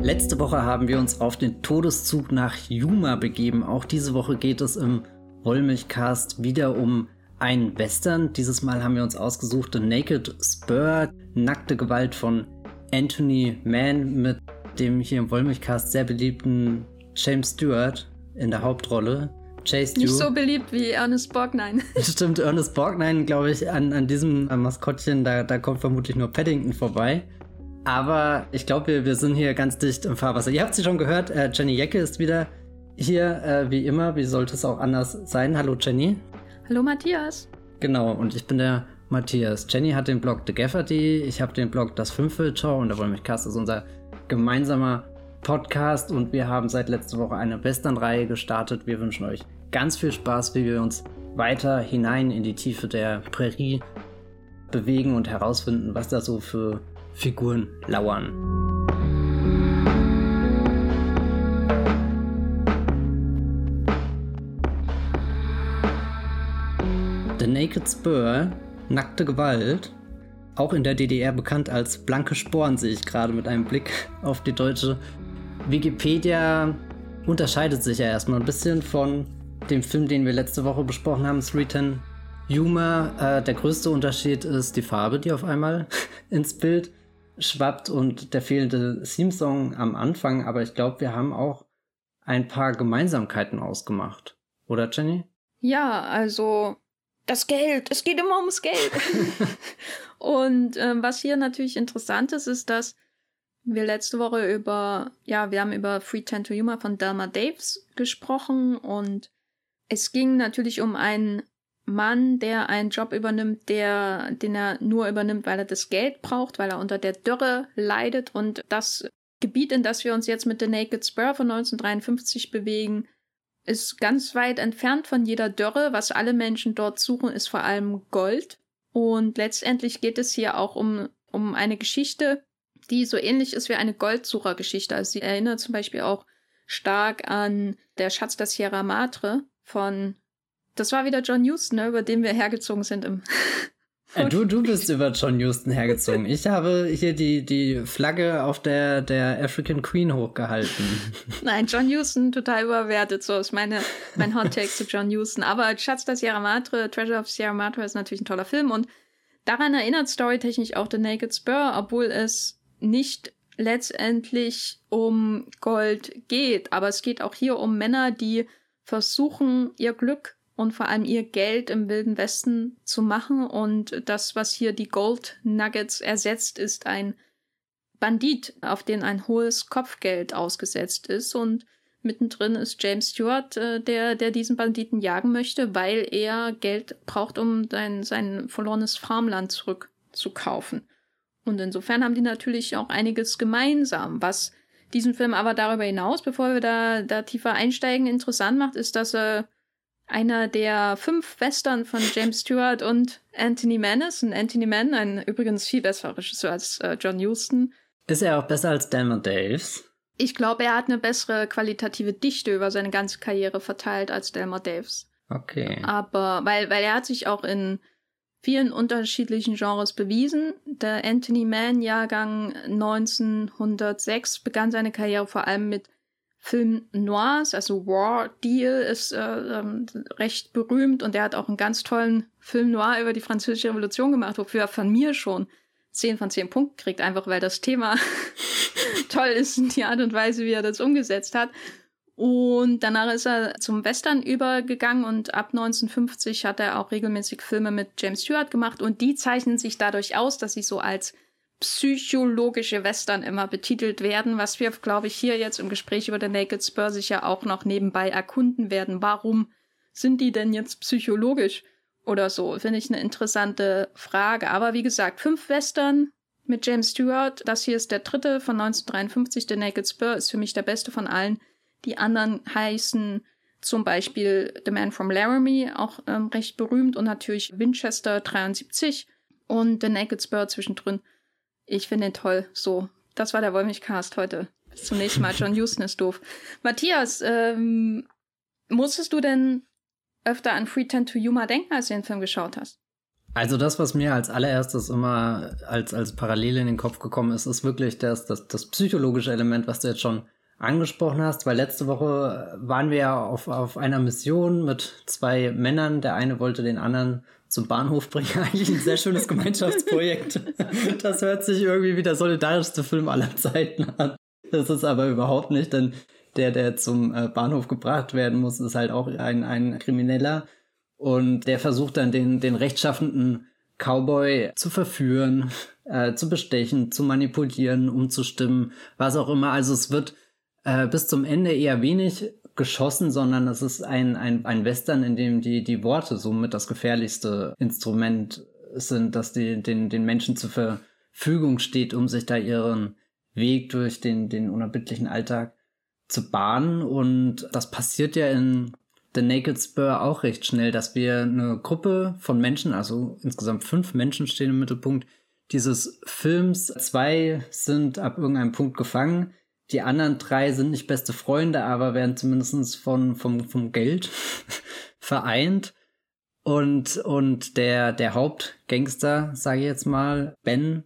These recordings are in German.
Letzte Woche haben wir uns auf den Todeszug nach Yuma begeben. Auch diese Woche geht es im Wollmilchcast wieder um einen Western. Dieses Mal haben wir uns ausgesucht The Naked Spur, nackte Gewalt von Anthony Mann mit dem hier im Wollmilchcast sehr beliebten James Stewart in der Hauptrolle. Chase Nicht so beliebt wie Ernest Borgnine. Stimmt, Ernest Borgnine, glaube ich, an, an diesem Maskottchen, da, da kommt vermutlich nur Paddington vorbei. Aber ich glaube, wir, wir sind hier ganz dicht im Fahrwasser. Ihr habt sie schon gehört, äh, Jenny Jecke ist wieder hier, äh, wie immer. Wie sollte es auch anders sein? Hallo Jenny. Hallo Matthias. Genau, und ich bin der Matthias. Jenny hat den Blog The Gafferty, ich habe den Blog Das Fünftel-Show und da wollen wir Cast ist unser gemeinsamer Podcast und wir haben seit letzter Woche eine Western-Reihe gestartet. Wir wünschen euch ganz viel Spaß, wie wir uns weiter hinein in die Tiefe der Prärie bewegen und herausfinden, was da so für Figuren lauern. The Naked Spur, nackte Gewalt, auch in der DDR bekannt als blanke Sporen, sehe ich gerade mit einem Blick auf die deutsche Wikipedia, unterscheidet sich ja erstmal ein bisschen von dem Film, den wir letzte Woche besprochen haben, 310 Humor. Äh, der größte Unterschied ist die Farbe, die auf einmal ins Bild schwappt und der fehlende Theme-Song am Anfang. Aber ich glaube, wir haben auch ein paar Gemeinsamkeiten ausgemacht. Oder, Jenny? Ja, also das Geld. Es geht immer ums Geld. und ähm, was hier natürlich interessant ist, ist, dass wir letzte Woche über, ja, wir haben über Free Ten to Humor von Delma Daves gesprochen und es ging natürlich um einen Mann, der einen Job übernimmt, der, den er nur übernimmt, weil er das Geld braucht, weil er unter der Dürre leidet und das Gebiet, in das wir uns jetzt mit The Naked Spur von 1953 bewegen, ist ganz weit entfernt von jeder Dürre. Was alle Menschen dort suchen, ist vor allem Gold. Und letztendlich geht es hier auch um, um eine Geschichte, die so ähnlich ist wie eine Goldsuchergeschichte. Also sie erinnert zum Beispiel auch stark an Der Schatz der Sierra Madre von, das war wieder John Huston, ne, über den wir hergezogen sind im. Äh, du, du bist über John Huston hergezogen. Ich habe hier die, die Flagge auf der, der African Queen hochgehalten. Nein, John Huston total überwertet. So ist meine, mein Hot Take zu John Huston. Aber Schatz der Sierra Madre, Treasure of Sierra Madre ist natürlich ein toller Film und daran erinnert storytechnisch auch The Naked Spur, obwohl es nicht letztendlich um Gold geht. Aber es geht auch hier um Männer, die versuchen, ihr Glück und vor allem ihr Geld im Wilden Westen zu machen. Und das, was hier die Gold Nuggets ersetzt, ist ein Bandit, auf den ein hohes Kopfgeld ausgesetzt ist. Und mittendrin ist James Stewart, äh, der, der diesen Banditen jagen möchte, weil er Geld braucht, um sein, sein verlorenes Farmland zurückzukaufen. Und insofern haben die natürlich auch einiges gemeinsam, was diesen Film aber darüber hinaus, bevor wir da, da tiefer einsteigen, interessant macht, ist, dass er einer der fünf Western von James Stewart und Anthony Mann ist. Und Anthony Mann, ein übrigens viel besserer Regisseur als äh, John Huston. Ist er auch besser als Delmer Daves? Ich glaube, er hat eine bessere qualitative Dichte über seine ganze Karriere verteilt als Delmer Daves. Okay. Aber, weil, weil er hat sich auch in vielen unterschiedlichen Genres bewiesen. Der Anthony Mann Jahrgang 1906 begann seine Karriere vor allem mit Film Noirs, also War Deal ist äh, ähm, recht berühmt und er hat auch einen ganz tollen Film Noir über die französische Revolution gemacht, wofür er von mir schon 10 von 10 Punkten kriegt, einfach weil das Thema toll ist und die Art und Weise, wie er das umgesetzt hat. Und danach ist er zum Western übergegangen und ab 1950 hat er auch regelmäßig Filme mit James Stewart gemacht und die zeichnen sich dadurch aus, dass sie so als psychologische Western immer betitelt werden, was wir, glaube ich, hier jetzt im Gespräch über The Naked Spur sicher auch noch nebenbei erkunden werden. Warum sind die denn jetzt psychologisch oder so? Finde ich eine interessante Frage. Aber wie gesagt, fünf Western mit James Stewart. Das hier ist der dritte von 1953. The Naked Spur ist für mich der beste von allen. Die anderen heißen zum Beispiel The Man from Laramie, auch ähm, recht berühmt, und natürlich Winchester 73 und The Naked Spur zwischendrin. Ich finde ihn toll. So, das war der Wollmilchcast heute. Bis zum nächsten Mal. John Houston ist doof. Matthias, ähm, musstest du denn öfter an Free Ten to Yuma denken, als du den Film geschaut hast? Also das, was mir als allererstes immer als, als Parallele in den Kopf gekommen ist, ist wirklich das, das, das psychologische Element, was du jetzt schon angesprochen hast, weil letzte Woche waren wir ja auf, auf einer Mission mit zwei Männern. Der eine wollte den anderen zum Bahnhof bringen. Eigentlich ein sehr schönes Gemeinschaftsprojekt. Das hört sich irgendwie wie der solidarischste Film aller Zeiten an. Das ist aber überhaupt nicht, denn der, der zum äh, Bahnhof gebracht werden muss, ist halt auch ein, ein Krimineller. Und der versucht dann den, den rechtschaffenden Cowboy zu verführen, äh, zu bestechen, zu manipulieren, umzustimmen, was auch immer. Also es wird äh, bis zum Ende eher wenig geschossen, sondern es ist ein, ein, ein Western, in dem die, die Worte somit das gefährlichste Instrument sind, das die, den, den Menschen zur Verfügung steht, um sich da ihren Weg durch den, den unerbittlichen Alltag zu bahnen. Und das passiert ja in The Naked Spur auch recht schnell, dass wir eine Gruppe von Menschen, also insgesamt fünf Menschen stehen im Mittelpunkt dieses Films. Zwei sind ab irgendeinem Punkt gefangen. Die anderen drei sind nicht beste Freunde, aber werden zumindest von, vom, vom Geld vereint. Und, und der, der Hauptgangster, sage ich jetzt mal, Ben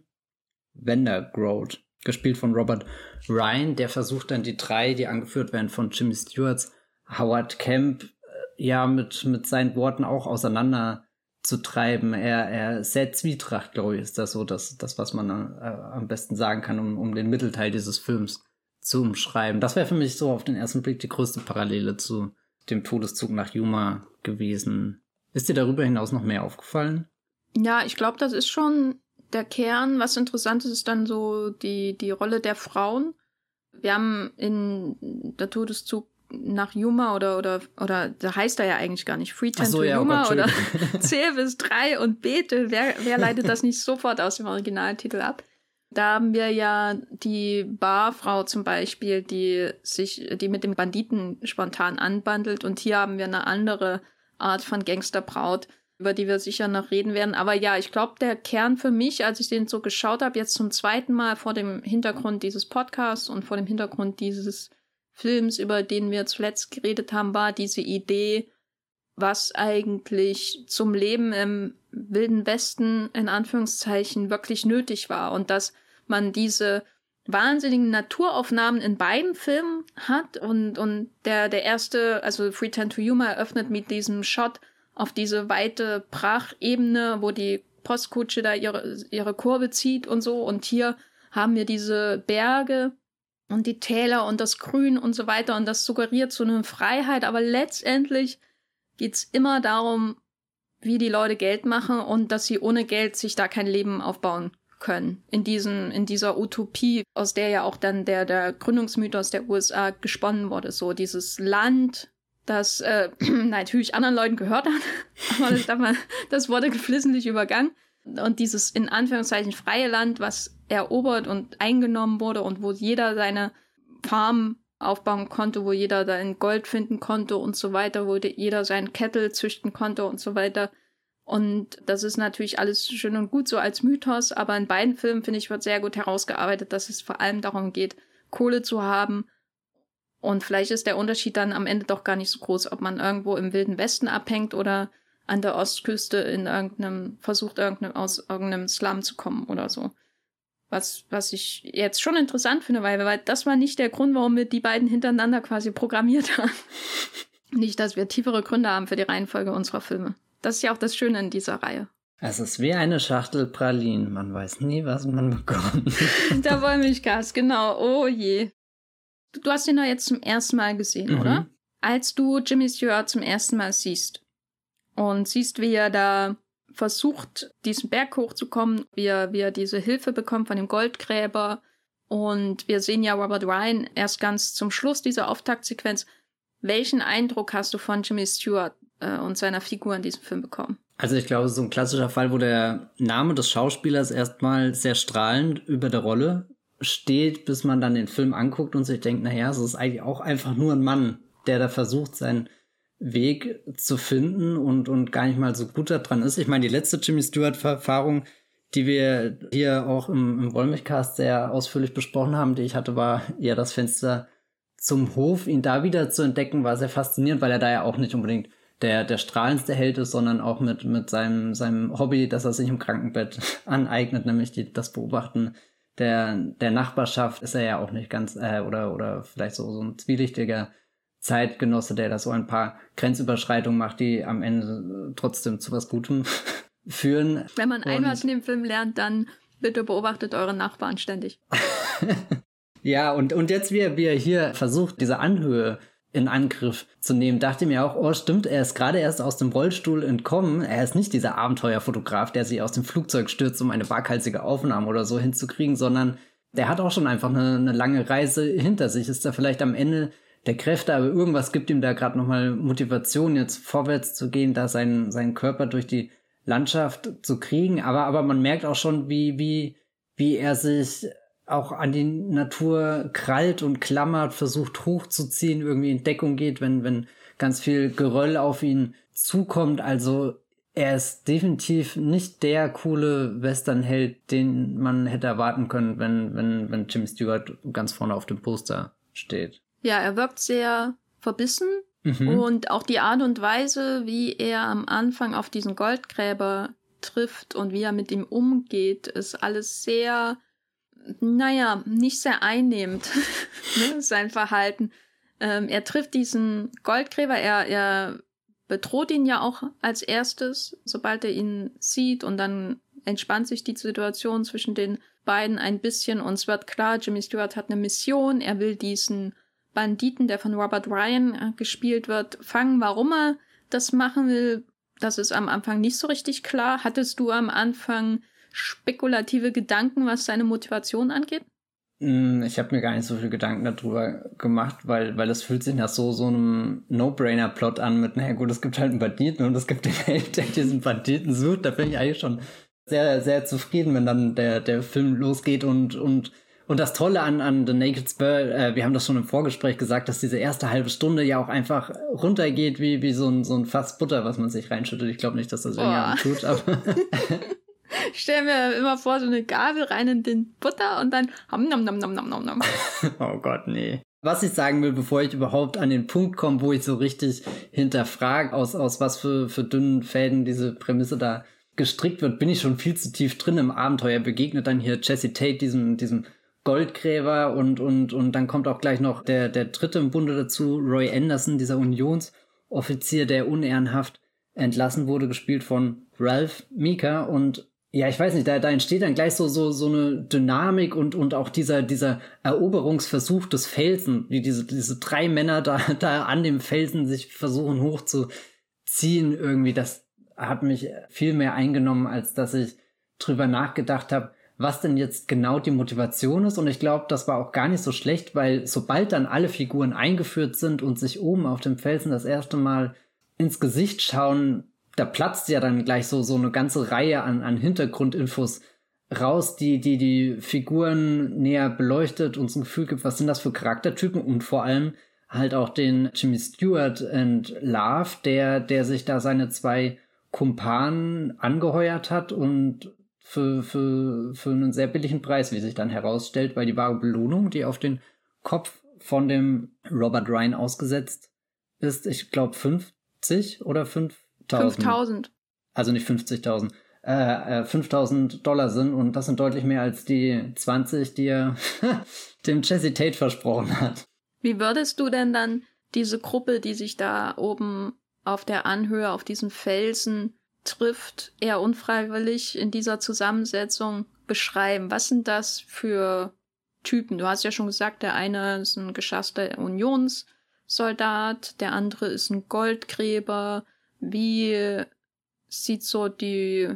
Vandergroat, gespielt von Robert Ryan, der versucht dann die drei, die angeführt werden von Jimmy Stewarts, Howard Camp, äh, ja, mit, mit seinen Worten auch auseinander zu treiben. Er, er sehr Zwietracht, glaube ich, ist das so, das, das was man äh, am besten sagen kann, um, um den Mittelteil dieses Films zu umschreiben. Das wäre für mich so auf den ersten Blick die größte Parallele zu dem Todeszug nach Yuma gewesen. Ist dir darüber hinaus noch mehr aufgefallen? Ja, ich glaube, das ist schon der Kern. Was interessant ist, ist dann so die, die Rolle der Frauen. Wir haben in der Todeszug nach Yuma oder, oder, oder, da heißt er ja eigentlich gar nicht Free Time so, to ja, oh Yuma oh Gott, oder bis drei und bete. Wer, wer leitet das nicht sofort aus dem Originaltitel ab? Da haben wir ja die Barfrau zum Beispiel, die sich, die mit dem Banditen spontan anbandelt. Und hier haben wir eine andere Art von Gangsterbraut, über die wir sicher noch reden werden. Aber ja, ich glaube, der Kern für mich, als ich den so geschaut habe, jetzt zum zweiten Mal vor dem Hintergrund dieses Podcasts und vor dem Hintergrund dieses Films, über den wir zuletzt geredet haben, war diese Idee, was eigentlich zum Leben im Wilden Westen in Anführungszeichen wirklich nötig war und dass man diese wahnsinnigen Naturaufnahmen in beiden Filmen hat und, und der, der erste, also Free Time to Yuma eröffnet mit diesem Shot auf diese weite Brachebene, wo die Postkutsche da ihre, ihre Kurve zieht und so. Und hier haben wir diese Berge und die Täler und das Grün und so weiter. Und das suggeriert so eine Freiheit, aber letztendlich geht's immer darum, wie die Leute Geld machen und dass sie ohne Geld sich da kein Leben aufbauen können in diesen in dieser Utopie, aus der ja auch dann der der Gründungsmythos der USA gesponnen wurde, so dieses Land, das äh, natürlich anderen Leuten gehört hat, aber das, man, das wurde geflissentlich übergangen und dieses in Anführungszeichen freie Land, was erobert und eingenommen wurde und wo jeder seine Farm aufbauen konnte, wo jeder sein Gold finden konnte und so weiter, wo jeder seinen Kettel züchten konnte und so weiter. Und das ist natürlich alles schön und gut so als Mythos, aber in beiden Filmen, finde ich, wird sehr gut herausgearbeitet, dass es vor allem darum geht, Kohle zu haben. Und vielleicht ist der Unterschied dann am Ende doch gar nicht so groß, ob man irgendwo im Wilden Westen abhängt oder an der Ostküste in irgendeinem, versucht irgendeinem, aus irgendeinem Slum zu kommen oder so. Was, was ich jetzt schon interessant finde, weil, weil das war nicht der Grund, warum wir die beiden hintereinander quasi programmiert haben. nicht, dass wir tiefere Gründe haben für die Reihenfolge unserer Filme. Das ist ja auch das Schöne in dieser Reihe. Es ist wie eine Schachtel Pralinen. Man weiß nie, was man bekommt. Der Wollmilchgas, genau. Oh je. Du hast ihn doch jetzt zum ersten Mal gesehen, mhm. oder? Als du Jimmy Stewart zum ersten Mal siehst und siehst, wie er da versucht, diesen Berg hochzukommen, wie er, wie er diese Hilfe bekommt von dem Goldgräber. Und wir sehen ja Robert Ryan erst ganz zum Schluss dieser Auftaktsequenz. Welchen Eindruck hast du von Jimmy Stewart äh, und seiner Figur in diesem Film bekommen. Also ich glaube, so ein klassischer Fall, wo der Name des Schauspielers erstmal sehr strahlend über der Rolle steht, bis man dann den Film anguckt und sich denkt, naja, es ist eigentlich auch einfach nur ein Mann, der da versucht, seinen Weg zu finden und, und gar nicht mal so gut daran ist. Ich meine, die letzte Jimmy Stewart-Erfahrung, die wir hier auch im, im Wollmilchcast sehr ausführlich besprochen haben, die ich hatte, war eher das Fenster zum Hof. Ihn da wieder zu entdecken, war sehr faszinierend, weil er da ja auch nicht unbedingt der, der strahlendste Held ist, sondern auch mit, mit seinem, seinem Hobby, das er sich im Krankenbett aneignet, nämlich die, das Beobachten der, der Nachbarschaft, ist er ja auch nicht ganz, äh, oder, oder vielleicht so, so ein zwielichtiger Zeitgenosse, der da so ein paar Grenzüberschreitungen macht, die am Ende trotzdem zu was Gutem führen. Wenn man ein was in dem Film lernt, dann bitte beobachtet eure Nachbarn ständig. ja, und, und jetzt, wie er, wie er hier versucht, diese Anhöhe in Angriff zu nehmen, dachte mir auch, oh stimmt, er ist gerade erst aus dem Rollstuhl entkommen. Er ist nicht dieser Abenteuerfotograf, der sich aus dem Flugzeug stürzt, um eine waghalsige Aufnahme oder so hinzukriegen, sondern der hat auch schon einfach eine, eine lange Reise hinter sich. Ist da vielleicht am Ende der Kräfte, aber irgendwas gibt ihm da gerade nochmal Motivation, jetzt vorwärts zu gehen, da seinen, seinen Körper durch die Landschaft zu kriegen. Aber, aber man merkt auch schon, wie, wie, wie er sich auch an die Natur krallt und klammert, versucht hochzuziehen, irgendwie in Deckung geht, wenn, wenn ganz viel Geröll auf ihn zukommt. Also er ist definitiv nicht der coole Westernheld, den man hätte erwarten können, wenn, wenn, wenn Jimmy Stewart ganz vorne auf dem Poster steht. Ja, er wirkt sehr verbissen mhm. und auch die Art und Weise, wie er am Anfang auf diesen Goldgräber trifft und wie er mit ihm umgeht, ist alles sehr naja, nicht sehr einnehmend, ne, sein Verhalten. Ähm, er trifft diesen Goldgräber, er, er bedroht ihn ja auch als erstes, sobald er ihn sieht und dann entspannt sich die Situation zwischen den beiden ein bisschen und es wird klar, Jimmy Stewart hat eine Mission, er will diesen Banditen, der von Robert Ryan äh, gespielt wird, fangen. Warum er das machen will, das ist am Anfang nicht so richtig klar. Hattest du am Anfang spekulative Gedanken, was seine Motivation angeht? Mm, ich habe mir gar nicht so viel Gedanken darüber gemacht, weil, weil es fühlt sich nach so, so einem No-Brainer-Plot an mit, naja gut, es gibt halt einen Banditen und es gibt den Held, der diesen Banditen sucht. Da bin ich eigentlich schon sehr, sehr zufrieden, wenn dann der, der Film losgeht und, und und das Tolle an, an The Naked Spur, äh, wir haben das schon im Vorgespräch gesagt, dass diese erste halbe Stunde ja auch einfach runtergeht wie, wie so ein, so ein Fass Butter, was man sich reinschüttet. Ich glaube nicht, dass das irgendjemand tut, aber Ich stelle mir immer vor, so eine Gabel rein in den Butter und dann ham nom nom nom nom nom nom. oh Gott, nee. Was ich sagen will, bevor ich überhaupt an den Punkt komme, wo ich so richtig hinterfrage, aus, aus was für, für dünnen Fäden diese Prämisse da gestrickt wird, bin ich schon viel zu tief drin im Abenteuer. Begegnet dann hier Jesse Tate, diesem, diesem Goldgräber und, und, und dann kommt auch gleich noch der, der dritte im Bunde dazu, Roy Anderson, dieser Unionsoffizier, der unehrenhaft entlassen wurde, gespielt von Ralph Mika und ja, ich weiß nicht, da, da entsteht dann gleich so, so, so eine Dynamik und, und auch dieser, dieser Eroberungsversuch des Felsen, wie diese, diese drei Männer da, da an dem Felsen sich versuchen hochzuziehen irgendwie, das hat mich viel mehr eingenommen, als dass ich drüber nachgedacht habe, was denn jetzt genau die Motivation ist. Und ich glaube, das war auch gar nicht so schlecht, weil sobald dann alle Figuren eingeführt sind und sich oben auf dem Felsen das erste Mal ins Gesicht schauen, da platzt ja dann gleich so, so eine ganze Reihe an, an Hintergrundinfos raus, die, die die Figuren näher beleuchtet, uns ein Gefühl gibt, was sind das für Charaktertypen und vor allem halt auch den Jimmy Stewart und Love, der, der sich da seine zwei Kumpanen angeheuert hat und für, für, für einen sehr billigen Preis, wie sich dann herausstellt, weil die wahre Belohnung, die auf den Kopf von dem Robert Ryan ausgesetzt ist, ich glaube 50 oder 5 5000. Also nicht 50.000. Äh, äh, 5000 Dollar sind und das sind deutlich mehr als die 20, die er dem Jesse Tate versprochen hat. Wie würdest du denn dann diese Gruppe, die sich da oben auf der Anhöhe, auf diesem Felsen trifft, eher unfreiwillig in dieser Zusammensetzung beschreiben? Was sind das für Typen? Du hast ja schon gesagt, der eine ist ein geschasster Unionssoldat, der andere ist ein Goldgräber, wie sieht so die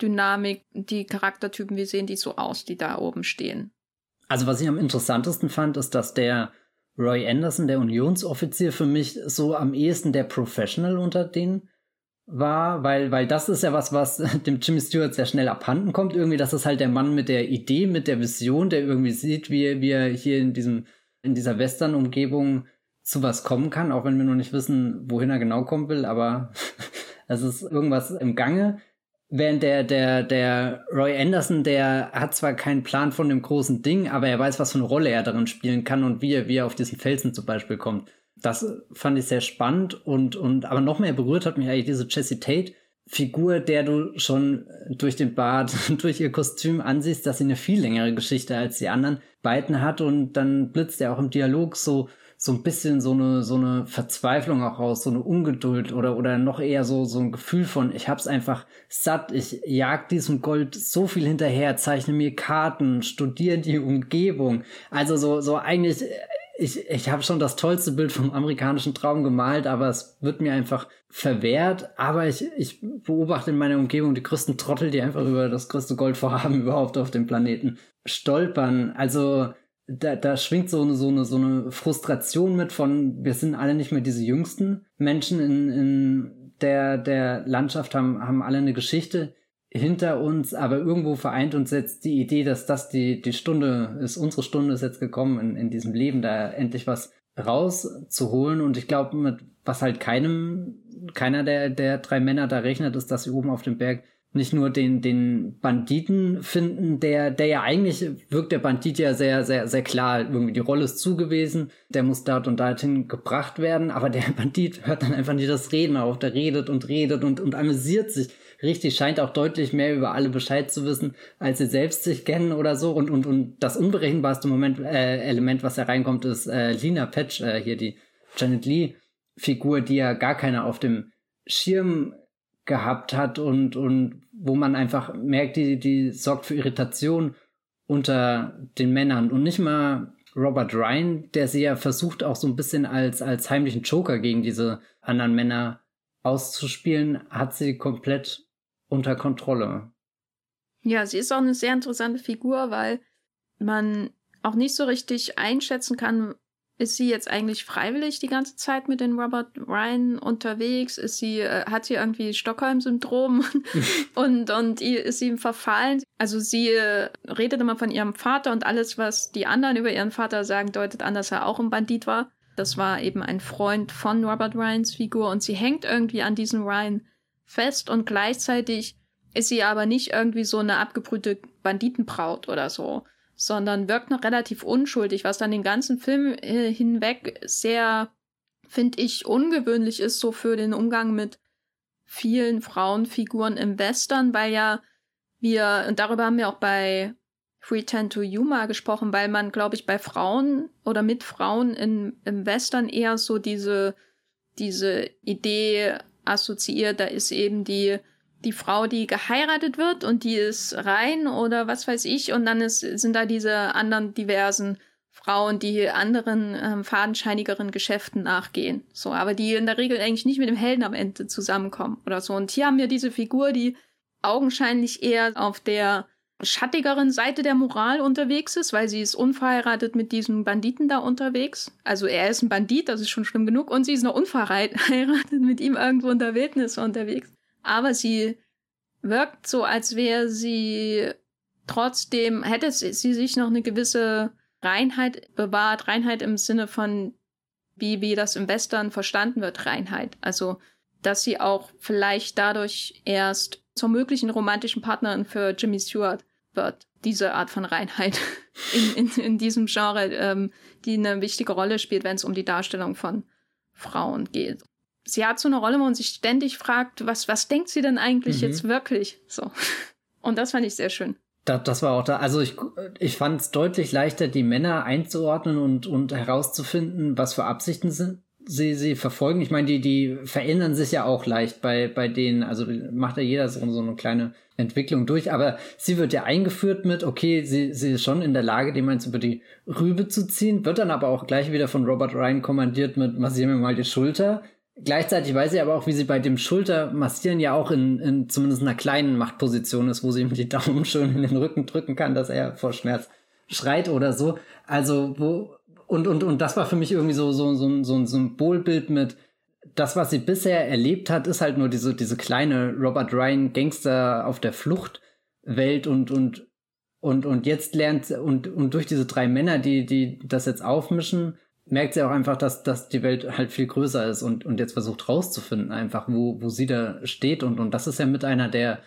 Dynamik, die Charaktertypen, wie sehen die so aus, die da oben stehen? Also was ich am interessantesten fand, ist, dass der Roy Anderson, der Unionsoffizier, für mich so am ehesten der Professional unter denen war, weil, weil das ist ja was, was dem Jimmy Stewart sehr schnell abhanden kommt. Irgendwie, das ist halt der Mann mit der Idee, mit der Vision, der irgendwie sieht, wie, wie er hier in diesem, in dieser Western-Umgebung zu was kommen kann, auch wenn wir noch nicht wissen, wohin er genau kommen will, aber es ist irgendwas im Gange. Während der, der, der Roy Anderson, der hat zwar keinen Plan von dem großen Ding, aber er weiß, was für eine Rolle er darin spielen kann und wie er, wie er auf diesen Felsen zum Beispiel kommt. Das fand ich sehr spannend und, und aber noch mehr berührt hat mich eigentlich diese Jessie Tate Figur, der du schon durch den Bart, durch ihr Kostüm ansiehst, dass sie eine viel längere Geschichte als die anderen beiden hat und dann blitzt er auch im Dialog so so ein bisschen so eine so eine Verzweiflung auch raus, so eine Ungeduld oder oder noch eher so so ein Gefühl von ich hab's einfach satt, ich jag diesem Gold so viel hinterher, zeichne mir Karten, studiere die Umgebung. Also so so eigentlich ich, ich habe schon das tollste Bild vom amerikanischen Traum gemalt, aber es wird mir einfach verwehrt. Aber ich, ich beobachte in meiner Umgebung die größten Trottel, die einfach über das größte Goldvorhaben überhaupt auf dem Planeten stolpern. Also da, da schwingt so eine, so, eine, so eine Frustration mit von, wir sind alle nicht mehr diese jüngsten Menschen in, in der, der Landschaft, haben, haben alle eine Geschichte hinter uns, aber irgendwo vereint uns jetzt die Idee, dass das die, die Stunde ist, unsere Stunde ist jetzt gekommen, in, in diesem Leben da endlich was rauszuholen. Und ich glaube, mit was halt keinem, keiner der, der drei Männer da rechnet, ist, dass sie oben auf dem Berg nicht nur den, den Banditen finden, der, der ja eigentlich wirkt der Bandit ja sehr, sehr, sehr klar. Irgendwie die Rolle ist zugewiesen, der muss dort und dorthin gebracht werden, aber der Bandit hört dann einfach nicht das Reden auf. Der redet und redet und, und amüsiert sich richtig, scheint auch deutlich mehr über alle Bescheid zu wissen, als sie selbst sich kennen oder so. Und, und, und das unberechenbarste Moment, äh, Element, was da reinkommt, ist äh, Lina Patch, äh, hier die Janet Lee Figur, die ja gar keiner auf dem Schirm gehabt hat und, und wo man einfach merkt, die, die sorgt für Irritation unter den Männern und nicht mal Robert Ryan, der sie ja versucht auch so ein bisschen als, als heimlichen Joker gegen diese anderen Männer auszuspielen, hat sie komplett unter Kontrolle. Ja, sie ist auch eine sehr interessante Figur, weil man auch nicht so richtig einschätzen kann, ist sie jetzt eigentlich freiwillig die ganze Zeit mit den Robert Ryan unterwegs? Ist sie, äh, hat sie irgendwie Stockholm-Syndrom und, und ist sie ihm verfallen? Also sie äh, redet immer von ihrem Vater und alles, was die anderen über ihren Vater sagen, deutet an, dass er auch ein Bandit war. Das war eben ein Freund von Robert Ryans Figur und sie hängt irgendwie an diesem Ryan fest und gleichzeitig ist sie aber nicht irgendwie so eine abgebrühte Banditenbraut oder so, sondern wirkt noch relativ unschuldig, was dann den ganzen Film äh, hinweg sehr, finde ich, ungewöhnlich ist, so für den Umgang mit vielen Frauenfiguren im Western, weil ja wir, und darüber haben wir auch bei Tend to Yuma gesprochen, weil man, glaube ich, bei Frauen oder mit Frauen in, im Western eher so diese, diese Idee assoziiert, da ist eben die, die Frau, die geheiratet wird und die ist rein oder was weiß ich, und dann ist, sind da diese anderen diversen Frauen, die anderen ähm, fadenscheinigeren Geschäften nachgehen. So, aber die in der Regel eigentlich nicht mit dem Helden am Ende zusammenkommen oder so. Und hier haben wir diese Figur, die augenscheinlich eher auf der schattigeren Seite der Moral unterwegs ist, weil sie ist unverheiratet mit diesem Banditen da unterwegs. Also er ist ein Bandit, das ist schon schlimm genug, und sie ist noch unverheiratet mit ihm irgendwo in der Wildnis unterwegs. Aber sie wirkt so, als wäre sie trotzdem, hätte sie sich noch eine gewisse Reinheit bewahrt, Reinheit im Sinne von, wie, wie das im Western verstanden wird, Reinheit. Also, dass sie auch vielleicht dadurch erst zur möglichen romantischen Partnerin für Jimmy Stewart wird. Diese Art von Reinheit in, in, in diesem Genre, ähm, die eine wichtige Rolle spielt, wenn es um die Darstellung von Frauen geht. Sie hat so eine Rolle, wo man sich ständig fragt, was, was denkt sie denn eigentlich mhm. jetzt wirklich? So. Und das fand ich sehr schön. Das, das war auch da. Also ich, ich fand es deutlich leichter, die Männer einzuordnen und, und herauszufinden, was für Absichten sind, sie, sie verfolgen. Ich meine, die, die verändern sich ja auch leicht bei, bei denen, also macht ja jeder so, so eine kleine Entwicklung durch, aber sie wird ja eingeführt mit, okay, sie, sie ist schon in der Lage, dem eins über die Rübe zu ziehen, wird dann aber auch gleich wieder von Robert Ryan kommandiert mit, massieren wir mal die Schulter. Gleichzeitig weiß sie aber auch, wie sie bei dem Schulter massieren ja auch in, in zumindest einer kleinen Machtposition ist, wo sie ihm die Daumen schön in den Rücken drücken kann, dass er vor Schmerz schreit oder so. Also, wo, und, und, und das war für mich irgendwie so, so, so, so ein Symbolbild mit, das, was sie bisher erlebt hat, ist halt nur diese, diese kleine Robert Ryan Gangster auf der Flucht Welt und, und, und, und jetzt lernt, und, und durch diese drei Männer, die, die das jetzt aufmischen, merkt sie auch einfach, dass, dass die Welt halt viel größer ist und, und jetzt versucht rauszufinden, einfach, wo, wo sie da steht. Und, und das ist ja mit einer der,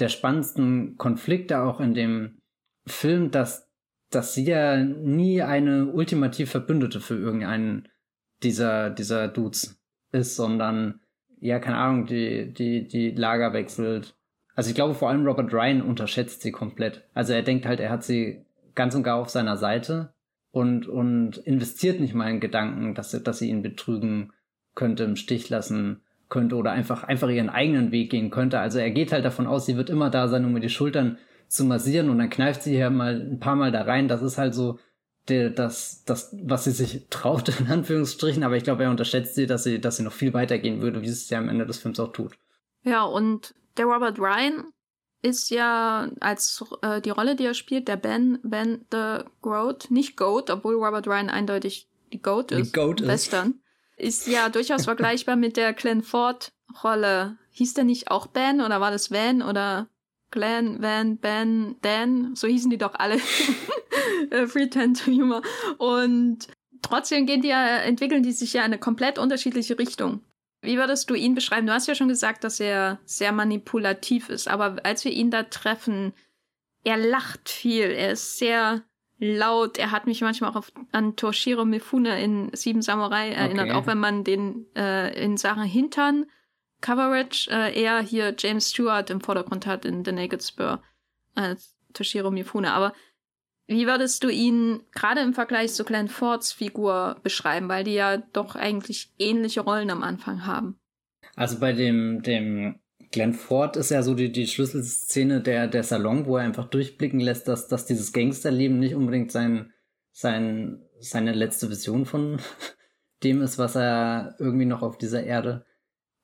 der spannendsten Konflikte auch in dem Film, dass dass sie ja nie eine ultimativ Verbündete für irgendeinen dieser, dieser Dudes ist, sondern, ja, keine Ahnung, die, die, die Lager wechselt. Also ich glaube vor allem Robert Ryan unterschätzt sie komplett. Also er denkt halt, er hat sie ganz und gar auf seiner Seite und, und investiert nicht mal in Gedanken, dass, dass sie ihn betrügen könnte, im Stich lassen könnte oder einfach, einfach ihren eigenen Weg gehen könnte. Also er geht halt davon aus, sie wird immer da sein, um mir die Schultern zu massieren und dann kneift sie hier mal ein paar Mal da rein. Das ist halt so der, das, das, was sie sich traut, in Anführungsstrichen, aber ich glaube, er unterschätzt sie, dass sie, dass sie noch viel weitergehen würde, wie sie es ja am Ende des Films auch tut. Ja, und der Robert Ryan ist ja als äh, die Rolle, die er spielt, der Ben, Ben the Goat, nicht Goat, obwohl Robert Ryan eindeutig die Goat ist. Die Goat Western. Ist. ist ja durchaus vergleichbar mit der Glenn Ford Rolle. Hieß der nicht auch Ben oder war das Van oder Glenn, Van, Ben, Dan? So hießen die doch alle. Äh, Pretend to Humor. Und trotzdem gehen die ja, entwickeln die sich ja in eine komplett unterschiedliche Richtung. Wie würdest du ihn beschreiben? Du hast ja schon gesagt, dass er sehr manipulativ ist, aber als wir ihn da treffen, er lacht viel, er ist sehr laut, er hat mich manchmal auch auf, an Toshiro Mifune in Sieben Samurai erinnert, okay. auch wenn man den äh, in Sachen Hintern Coverage äh, eher hier James Stewart im Vordergrund hat in The Naked Spur als Toshiro Mifune. Aber wie würdest du ihn gerade im Vergleich zu Glenn Fords Figur beschreiben, weil die ja doch eigentlich ähnliche Rollen am Anfang haben? Also bei dem, dem Glenn Ford ist ja so die, die Schlüsselszene der, der Salon, wo er einfach durchblicken lässt, dass, dass dieses Gangsterleben nicht unbedingt sein, sein, seine letzte Vision von dem ist, was er irgendwie noch auf dieser Erde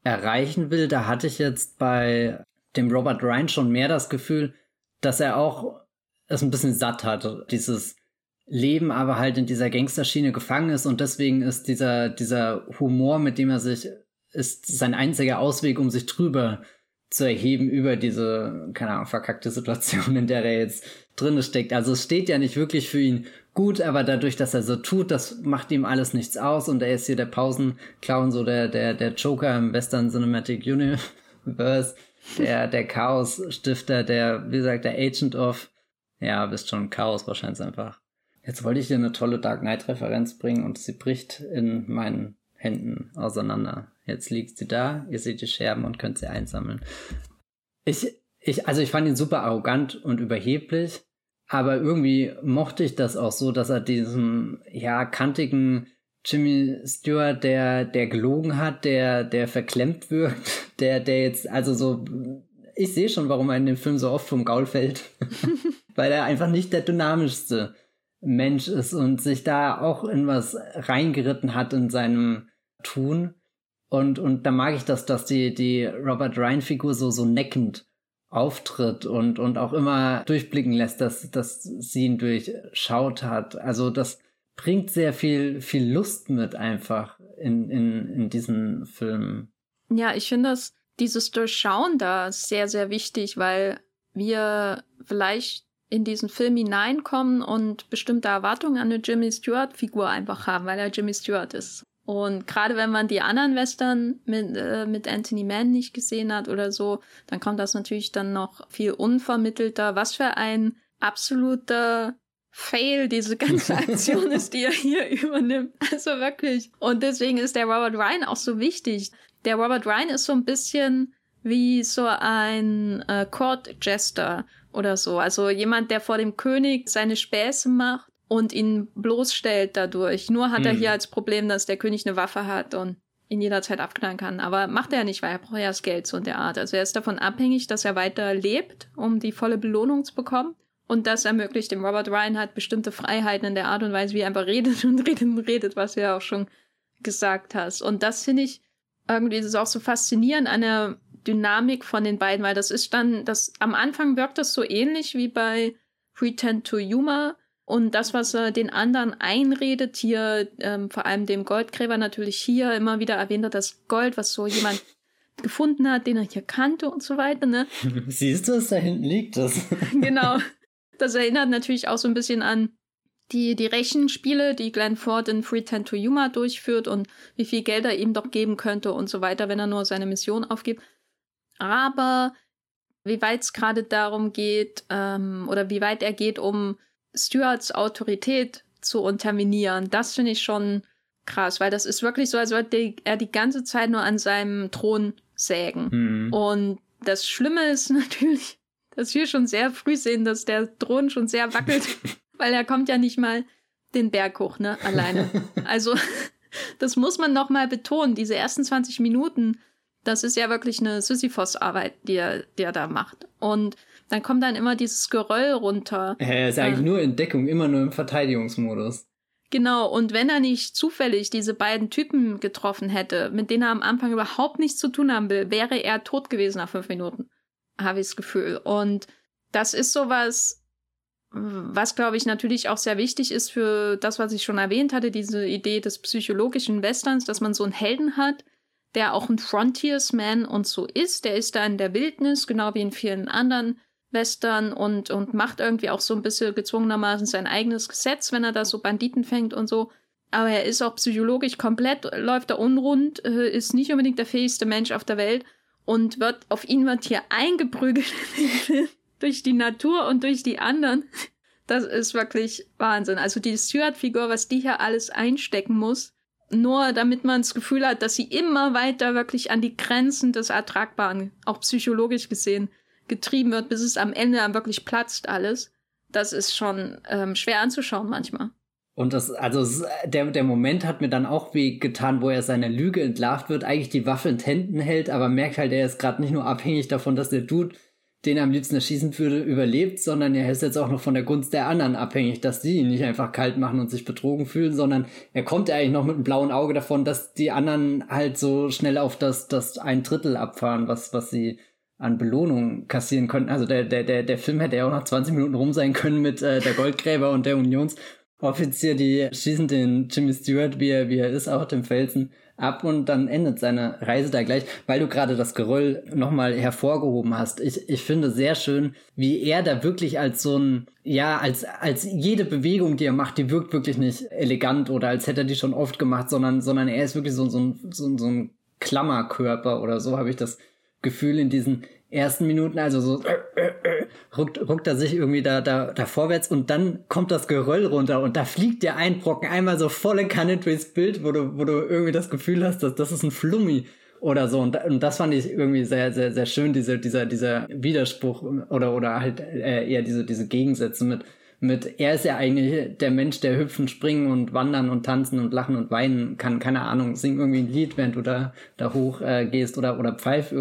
erreichen will. Da hatte ich jetzt bei dem Robert Ryan schon mehr das Gefühl, dass er auch es ein bisschen satt hat, dieses Leben aber halt in dieser Gangsterschiene gefangen ist und deswegen ist dieser, dieser Humor, mit dem er sich, ist sein einziger Ausweg, um sich drüber zu erheben über diese, keine Ahnung, verkackte Situation, in der er jetzt drin steckt. Also es steht ja nicht wirklich für ihn gut, aber dadurch, dass er so tut, das macht ihm alles nichts aus und er ist hier der Pausenclown, so der, der, der Joker im Western Cinematic Universe, der, der Chaos-Stifter, der, wie gesagt, der Agent of ja, bist schon Chaos wahrscheinlich einfach. Jetzt wollte ich dir eine tolle Dark Knight-Referenz bringen und sie bricht in meinen Händen auseinander. Jetzt liegt sie da, ihr seht die Scherben und könnt sie einsammeln. Ich, ich, also ich fand ihn super arrogant und überheblich, aber irgendwie mochte ich das auch so, dass er diesen, ja, kantigen Jimmy Stewart, der, der gelogen hat, der, der verklemmt wirkt, der, der jetzt, also so, ich sehe schon, warum er in dem Film so oft vom Gaul fällt. weil er einfach nicht der dynamischste Mensch ist und sich da auch in was reingeritten hat in seinem Tun. Und, und da mag ich das, dass die, die Robert Ryan-Figur so, so neckend auftritt und, und auch immer durchblicken lässt, dass, dass sie ihn durchschaut hat. Also das bringt sehr viel, viel Lust mit einfach in, in, in diesen Filmen. Ja, ich finde das, dieses Durchschauen da sehr, sehr wichtig, weil wir vielleicht in diesen Film hineinkommen und bestimmte Erwartungen an eine Jimmy Stewart-Figur einfach haben, weil er Jimmy Stewart ist. Und gerade wenn man die anderen Western mit, äh, mit Anthony Mann nicht gesehen hat oder so, dann kommt das natürlich dann noch viel unvermittelter. Was für ein absoluter Fail diese ganze Aktion ist, die er hier übernimmt. Also wirklich. Und deswegen ist der Robert Ryan auch so wichtig. Der Robert Ryan ist so ein bisschen wie so ein äh, Court Jester oder so. Also jemand, der vor dem König seine Späße macht und ihn bloßstellt dadurch. Nur hat hm. er hier als Problem, dass der König eine Waffe hat und ihn jederzeit abknallen kann. Aber macht er nicht, weil er braucht ja das Geld so in der Art. Also er ist davon abhängig, dass er weiter lebt, um die volle Belohnung zu bekommen. Und das ermöglicht dem Robert Ryan halt bestimmte Freiheiten in der Art und Weise, wie er einfach redet und redet und redet, was du ja auch schon gesagt hast. Und das finde ich irgendwie, das ist auch so faszinierend an der Dynamik von den beiden, weil das ist dann, das am Anfang wirkt das so ähnlich wie bei Pretend to Humor. Und das, was er den anderen einredet, hier ähm, vor allem dem Goldgräber natürlich hier immer wieder erwähnt hat, das Gold, was so jemand gefunden hat, den er hier kannte und so weiter, ne? Siehst du es, da hinten liegt das. genau. Das erinnert natürlich auch so ein bisschen an die, die Rechenspiele, die Glenn Ford in Pretend to Humor durchführt und wie viel Geld er ihm doch geben könnte und so weiter, wenn er nur seine Mission aufgibt. Aber wie weit es gerade darum geht, ähm, oder wie weit er geht, um Stuarts Autorität zu unterminieren, das finde ich schon krass, weil das ist wirklich so, als würde er die ganze Zeit nur an seinem Thron sägen. Mhm. Und das Schlimme ist natürlich, dass wir schon sehr früh sehen, dass der Thron schon sehr wackelt, weil er kommt ja nicht mal den Berg hoch, ne, alleine. Also, das muss man noch mal betonen. Diese ersten 20 Minuten, das ist ja wirklich eine Sisyphos-Arbeit, die er, die er da macht. Und dann kommt dann immer dieses Geröll runter. Er ist eigentlich äh, nur in Deckung, immer nur im Verteidigungsmodus. Genau, und wenn er nicht zufällig diese beiden Typen getroffen hätte, mit denen er am Anfang überhaupt nichts zu tun haben will, wäre er tot gewesen nach fünf Minuten. Habe ich das Gefühl. Und das ist sowas, was, glaube ich, natürlich auch sehr wichtig ist für das, was ich schon erwähnt hatte, diese Idee des psychologischen Westerns, dass man so einen Helden hat, der auch ein Frontiersman und so ist. Der ist da in der Wildnis, genau wie in vielen anderen Western und, und macht irgendwie auch so ein bisschen gezwungenermaßen sein eigenes Gesetz, wenn er da so Banditen fängt und so. Aber er ist auch psychologisch komplett, läuft da unrund, äh, ist nicht unbedingt der fähigste Mensch auf der Welt und wird, auf ihn wird hier eingeprügelt durch die Natur und durch die anderen. Das ist wirklich Wahnsinn. Also die Stewart-Figur, was die hier alles einstecken muss, nur damit man das Gefühl hat, dass sie immer weiter wirklich an die Grenzen des Ertragbaren, auch psychologisch gesehen, getrieben wird, bis es am Ende dann wirklich platzt alles. Das ist schon ähm, schwer anzuschauen manchmal. Und das, also der, der Moment hat mir dann auch weh getan, wo er seiner Lüge entlarvt wird, eigentlich die Waffe in Händen hält, aber merkt halt, er ist gerade nicht nur abhängig davon, dass der Dude, den er am liebsten erschießen würde, überlebt, sondern er ist jetzt auch noch von der Gunst der anderen abhängig, dass die ihn nicht einfach kalt machen und sich betrogen fühlen, sondern er kommt eigentlich noch mit einem blauen Auge davon, dass die anderen halt so schnell auf das, das ein Drittel abfahren, was, was sie an Belohnung kassieren könnten. Also der, der, der, der Film hätte ja auch noch 20 Minuten rum sein können mit äh, der Goldgräber und der Unionsoffizier, die schießen den Jimmy Stewart, wie er, wie er ist, auf dem Felsen ab und dann endet seine Reise da gleich, weil du gerade das Geröll nochmal hervorgehoben hast. Ich, ich finde sehr schön, wie er da wirklich als so ein, ja, als, als jede Bewegung, die er macht, die wirkt wirklich nicht elegant oder als hätte er die schon oft gemacht, sondern, sondern er ist wirklich so, so, ein, so, so ein Klammerkörper oder so habe ich das Gefühl in diesen ersten Minuten, also so äh, äh, äh, ruckt, ruckt er sich irgendwie da, da, da vorwärts und dann kommt das Geröll runter und da fliegt der Einbrocken einmal so volle Kanne durchs Bild, wo du, wo du irgendwie das Gefühl hast, dass das ist ein Flummi oder so. Und, und das fand ich irgendwie sehr, sehr, sehr schön, diese, dieser, dieser Widerspruch oder, oder halt äh, eher diese, diese Gegensätze mit, mit, er ist ja eigentlich der Mensch, der hüpfen, springen und wandern und tanzen und lachen und weinen kann, keine Ahnung, sing irgendwie ein Lied, während du da, da hoch äh, gehst oder, oder pfeif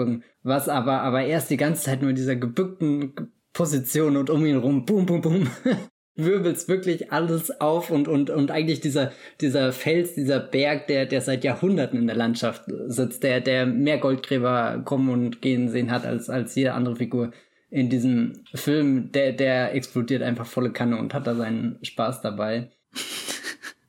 irgendwas, aber, aber er ist die ganze Zeit nur in dieser gebückten Position und um ihn rum, boom, boom, boom, wirbelst wirklich alles auf und, und, und eigentlich dieser, dieser Fels, dieser Berg, der, der seit Jahrhunderten in der Landschaft sitzt, der, der mehr Goldgräber kommen und gehen sehen hat als, als jede andere Figur in diesem Film, der, der explodiert einfach volle Kanne und hat da seinen Spaß dabei.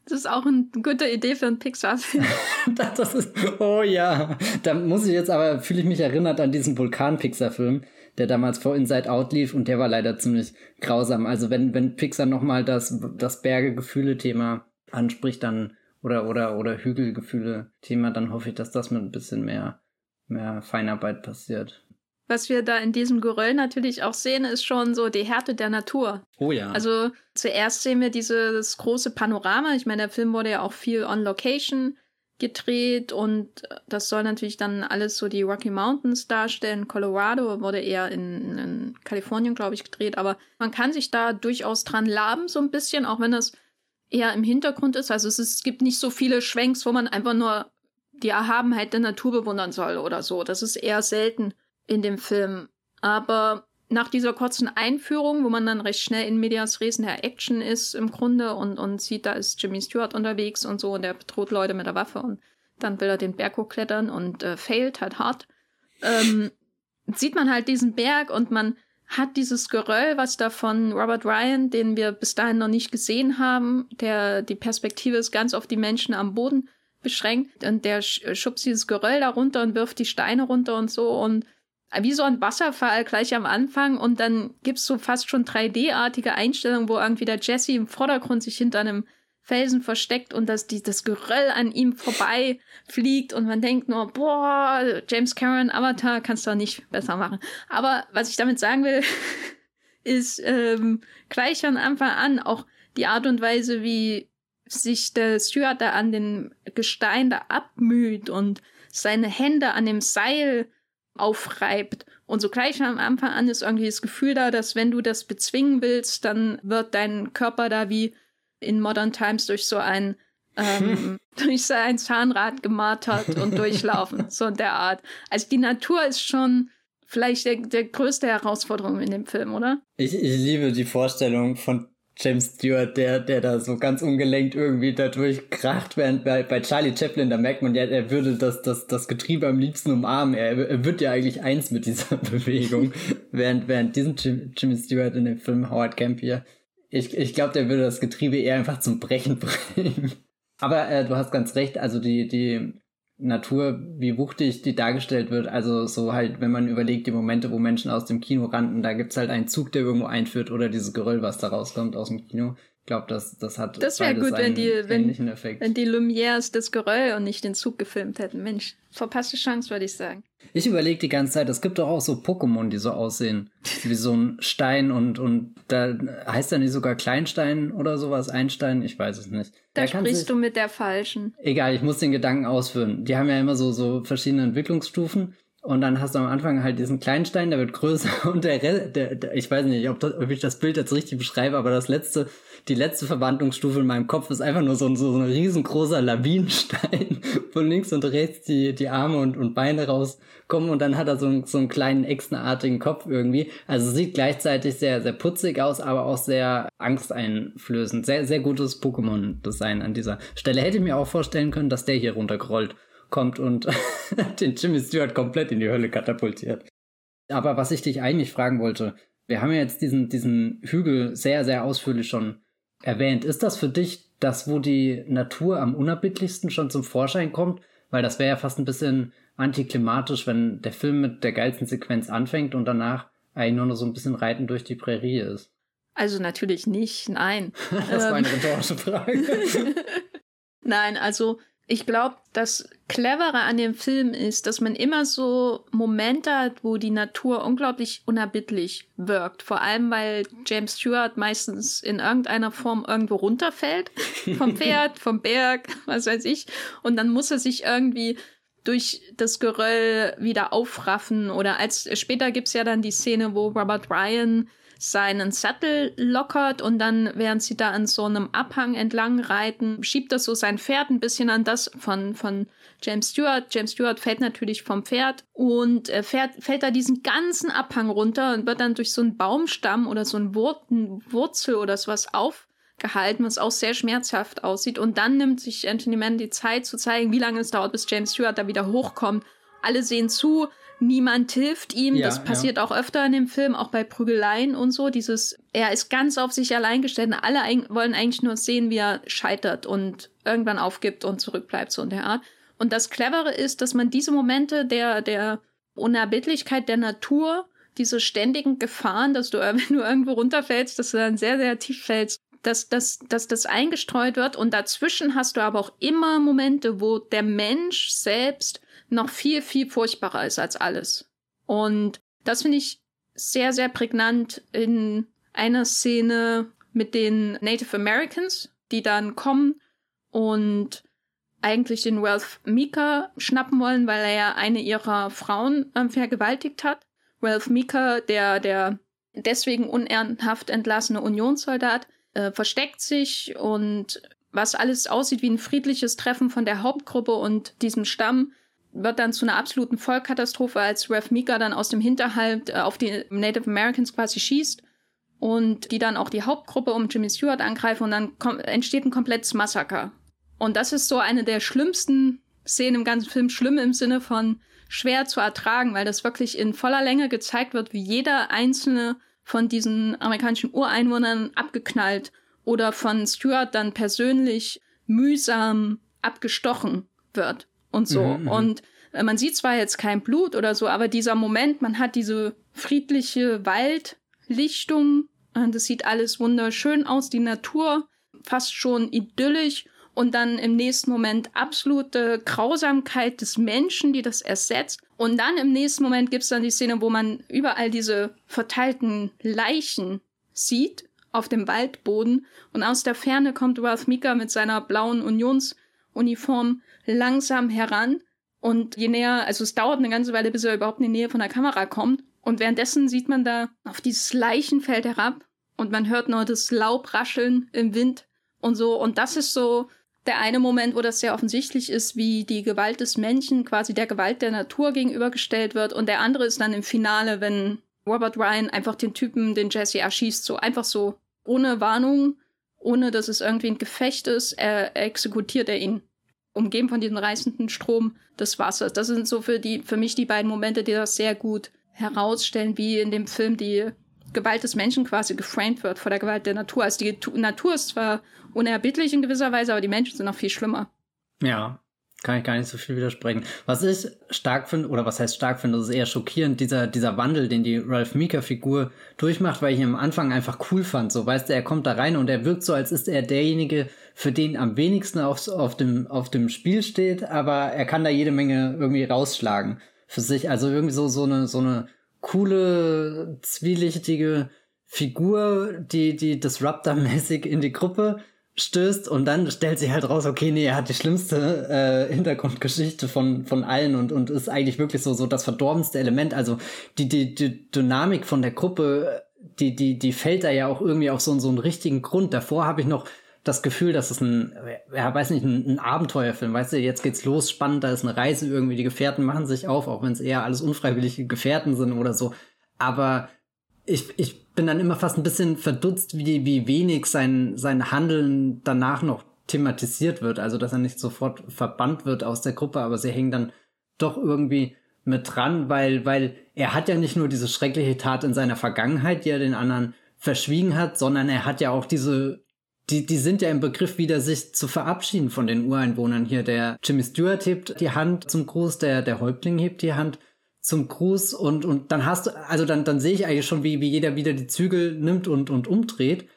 Das ist auch eine gute Idee für einen Pixar-Film. das ist, oh ja. Da muss ich jetzt aber, fühle ich mich erinnert an diesen Vulkan-Pixar-Film, der damals vor Inside Out lief und der war leider ziemlich grausam. Also wenn, wenn Pixar nochmal das, das Berge-Gefühle-Thema anspricht, dann, oder, oder, oder Hügelgefühle-Thema, dann hoffe ich, dass das mit ein bisschen mehr, mehr Feinarbeit passiert. Was wir da in diesem Geröll natürlich auch sehen, ist schon so die Härte der Natur. Oh ja. Also zuerst sehen wir dieses große Panorama. Ich meine, der Film wurde ja auch viel on Location gedreht und das soll natürlich dann alles so die Rocky Mountains darstellen. Colorado wurde eher in, in Kalifornien, glaube ich, gedreht, aber man kann sich da durchaus dran laben, so ein bisschen, auch wenn das eher im Hintergrund ist. Also es, ist, es gibt nicht so viele Schwenks, wo man einfach nur die Erhabenheit der Natur bewundern soll oder so. Das ist eher selten in dem Film. Aber nach dieser kurzen Einführung, wo man dann recht schnell in Medias Res der Action ist im Grunde und, und sieht, da ist Jimmy Stewart unterwegs und so und der bedroht Leute mit der Waffe und dann will er den Berg hochklettern und äh, failt halt hart, ähm, sieht man halt diesen Berg und man hat dieses Geröll, was da von Robert Ryan, den wir bis dahin noch nicht gesehen haben, der die Perspektive ist ganz auf die Menschen am Boden beschränkt und der schubst dieses Geröll da runter und wirft die Steine runter und so und wie so ein Wasserfall gleich am Anfang und dann gibt's so fast schon 3D-artige Einstellungen, wo irgendwie der Jesse im Vordergrund sich hinter einem Felsen versteckt und dass die, das Geröll an ihm vorbei fliegt und man denkt nur, boah, James Cameron, Avatar, kannst du nicht besser machen. Aber was ich damit sagen will, ist ähm, gleich von Anfang an auch die Art und Weise, wie sich der Steward da an den Gestein da abmüht und seine Hände an dem Seil aufreibt. Und so gleich am Anfang an ist irgendwie das Gefühl da, dass wenn du das bezwingen willst, dann wird dein Körper da wie in Modern Times durch so ein ähm, durch so ein Zahnrad gemartert und durchlaufen, so in der Art. Also die Natur ist schon vielleicht der, der größte Herausforderung in dem Film, oder? Ich, ich liebe die Vorstellung von James Stewart, der, der da so ganz ungelenkt irgendwie da durchkracht, während bei, bei Charlie Chaplin, da merkt man ja, er würde das, das, das Getriebe am liebsten umarmen. Er, er wird ja eigentlich eins mit dieser Bewegung, während, während diesen Jim, Jimmy Stewart in dem Film Howard Camp hier. Ich, ich glaube, der würde das Getriebe eher einfach zum Brechen bringen. Aber äh, du hast ganz recht, also die, die Natur, wie wuchtig die dargestellt wird. Also so halt, wenn man überlegt, die Momente, wo Menschen aus dem Kino rannten, da gibt's halt einen Zug, der irgendwo einführt oder dieses Geröll, was da rauskommt aus dem Kino. Ich glaube, das, das hat Das wäre gut, wenn die, wenn, wenn die Lumières das Geröll und nicht den Zug gefilmt hätten. Mensch, verpasste Chance, würde ich sagen. Ich überlege die ganze Zeit, es gibt doch auch so Pokémon, die so aussehen. Wie so ein Stein und, und da heißt er nicht sogar Kleinstein oder sowas, Einstein, ich weiß es nicht. Da sprichst sich, du mit der falschen. Egal, ich muss den Gedanken ausführen. Die haben ja immer so, so verschiedene Entwicklungsstufen. Und dann hast du am Anfang halt diesen Kleinstein, der wird größer und der, der, der ich weiß nicht, ob, das, ob ich das Bild jetzt richtig beschreibe, aber das letzte die letzte Verwandlungsstufe in meinem Kopf ist einfach nur so ein, so ein riesengroßer Lawinenstein, wo links und rechts die, die Arme und, und Beine rauskommen und dann hat er so, einen, so einen kleinen echsenartigen Kopf irgendwie. Also sieht gleichzeitig sehr, sehr putzig aus, aber auch sehr angsteinflößend. Sehr, sehr gutes Pokémon-Design an dieser Stelle. Hätte ich mir auch vorstellen können, dass der hier runtergerollt kommt und den Jimmy Stewart komplett in die Hölle katapultiert. Aber was ich dich eigentlich fragen wollte, wir haben ja jetzt diesen, diesen Hügel sehr, sehr ausführlich schon erwähnt. Ist das für dich das, wo die Natur am unerbittlichsten schon zum Vorschein kommt? Weil das wäre ja fast ein bisschen antiklimatisch, wenn der Film mit der geilsten Sequenz anfängt und danach eigentlich nur noch so ein bisschen Reiten durch die Prärie ist. Also natürlich nicht, nein. das war eine ähm. rhetorische Frage. nein, also ich glaube, das Clevere an dem Film ist, dass man immer so Momente hat, wo die Natur unglaublich unerbittlich wirkt. Vor allem, weil James Stewart meistens in irgendeiner Form irgendwo runterfällt. Vom Pferd, vom Berg, was weiß ich. Und dann muss er sich irgendwie durch das Geröll wieder aufraffen. Oder als später gibt's ja dann die Szene, wo Robert Ryan seinen Sattel lockert und dann, während sie da an so einem Abhang entlang reiten, schiebt er so sein Pferd ein bisschen an das von, von James Stewart. James Stewart fällt natürlich vom Pferd und äh, fährt, fällt da diesen ganzen Abhang runter und wird dann durch so einen Baumstamm oder so einen Wur Wurzel oder sowas aufgehalten, was auch sehr schmerzhaft aussieht. Und dann nimmt sich Anthony Mann die Zeit zu zeigen, wie lange es dauert, bis James Stewart da wieder hochkommt. Alle sehen zu, niemand hilft ihm. Ja, das passiert ja. auch öfter in dem Film, auch bei Prügeleien und so. Dieses, er ist ganz auf sich allein gestellt und alle wollen eigentlich nur sehen, wie er scheitert und irgendwann aufgibt und zurückbleibt, so in der Art. Und das Clevere ist, dass man diese Momente der, der Unerbittlichkeit der Natur, diese ständigen Gefahren, dass du, wenn du irgendwo runterfällst, dass du dann sehr, sehr tief fällst, dass, dass, dass das eingestreut wird. Und dazwischen hast du aber auch immer Momente, wo der Mensch selbst noch viel, viel furchtbarer ist als alles. Und das finde ich sehr, sehr prägnant in einer Szene mit den Native Americans, die dann kommen und eigentlich den Ralph Mika schnappen wollen, weil er ja eine ihrer Frauen äh, vergewaltigt hat. Ralph Mika, der, der deswegen unehrenhaft entlassene Unionssoldat, äh, versteckt sich und was alles aussieht wie ein friedliches Treffen von der Hauptgruppe und diesem Stamm, wird dann zu einer absoluten Vollkatastrophe, als Rev Mika dann aus dem Hinterhalt äh, auf die Native Americans quasi schießt und die dann auch die Hauptgruppe um Jimmy Stewart angreifen und dann entsteht ein komplettes Massaker. Und das ist so eine der schlimmsten Szenen im ganzen Film, schlimm im Sinne von schwer zu ertragen, weil das wirklich in voller Länge gezeigt wird, wie jeder einzelne von diesen amerikanischen Ureinwohnern abgeknallt oder von Stewart dann persönlich mühsam abgestochen wird und so. Mhm, mhm, und äh, man sieht zwar jetzt kein Blut oder so, aber dieser Moment, man hat diese friedliche Waldlichtung, und das sieht alles wunderschön aus, die Natur fast schon idyllisch und dann im nächsten Moment absolute Grausamkeit des Menschen, die das ersetzt. Und dann im nächsten Moment gibt's dann die Szene, wo man überall diese verteilten Leichen sieht auf dem Waldboden und aus der Ferne kommt Ralph Mika mit seiner blauen Unionsuniform langsam heran und je näher, also es dauert eine ganze Weile, bis er überhaupt in die Nähe von der Kamera kommt und währenddessen sieht man da auf dieses Leichenfeld herab und man hört nur das Laub rascheln im Wind und so und das ist so der eine Moment, wo das sehr offensichtlich ist, wie die Gewalt des Menschen quasi der Gewalt der Natur gegenübergestellt wird. Und der andere ist dann im Finale, wenn Robert Ryan einfach den Typen, den Jesse erschießt, so einfach so ohne Warnung, ohne dass es irgendwie ein Gefecht ist, er, exekutiert er ihn. Umgeben von diesem reißenden Strom des Wassers. Das sind so für die, für mich die beiden Momente, die das sehr gut herausstellen, wie in dem Film die Gewalt des Menschen quasi geframed wird vor der Gewalt der Natur. Also die Natur ist zwar unerbittlich in gewisser Weise, aber die Menschen sind noch viel schlimmer. Ja, kann ich gar nicht so viel widersprechen. Was ich stark finde, oder was heißt stark finde, das ist eher schockierend, dieser, dieser Wandel, den die Ralph Mika-Figur durchmacht, weil ich ihn am Anfang einfach cool fand. So, weißt du, er kommt da rein und er wirkt so, als ist er derjenige, für den am wenigsten auf, auf, dem, auf dem Spiel steht, aber er kann da jede Menge irgendwie rausschlagen für sich. Also irgendwie so, so eine, so eine coole, zwielichtige Figur, die, die Disruptor-mäßig in die Gruppe stößt und dann stellt sie halt raus, okay, nee, er hat die schlimmste äh, Hintergrundgeschichte von, von allen und, und ist eigentlich wirklich so, so das verdorbenste Element. Also die, die, die Dynamik von der Gruppe, die, die, die fällt da ja auch irgendwie auf so, so einen richtigen Grund. Davor habe ich noch das Gefühl, dass es ein, ja, weiß nicht, ein, ein Abenteuerfilm, weißt du, jetzt geht's los, spannend, da ist eine Reise irgendwie, die Gefährten machen sich auf, auch wenn es eher alles unfreiwillige Gefährten sind oder so. Aber ich, ich bin dann immer fast ein bisschen verdutzt, wie, wie wenig sein, sein Handeln danach noch thematisiert wird. Also, dass er nicht sofort verbannt wird aus der Gruppe, aber sie hängen dann doch irgendwie mit dran, weil, weil er hat ja nicht nur diese schreckliche Tat in seiner Vergangenheit, die er den anderen verschwiegen hat, sondern er hat ja auch diese, die, die sind ja im Begriff wieder sich zu verabschieden von den Ureinwohnern hier. Der Jimmy Stewart hebt die Hand zum Gruß, der, der Häuptling hebt die Hand zum Gruß und, und dann hast du, also dann, dann sehe ich eigentlich schon, wie, wie jeder wieder die Zügel nimmt und, und umdreht.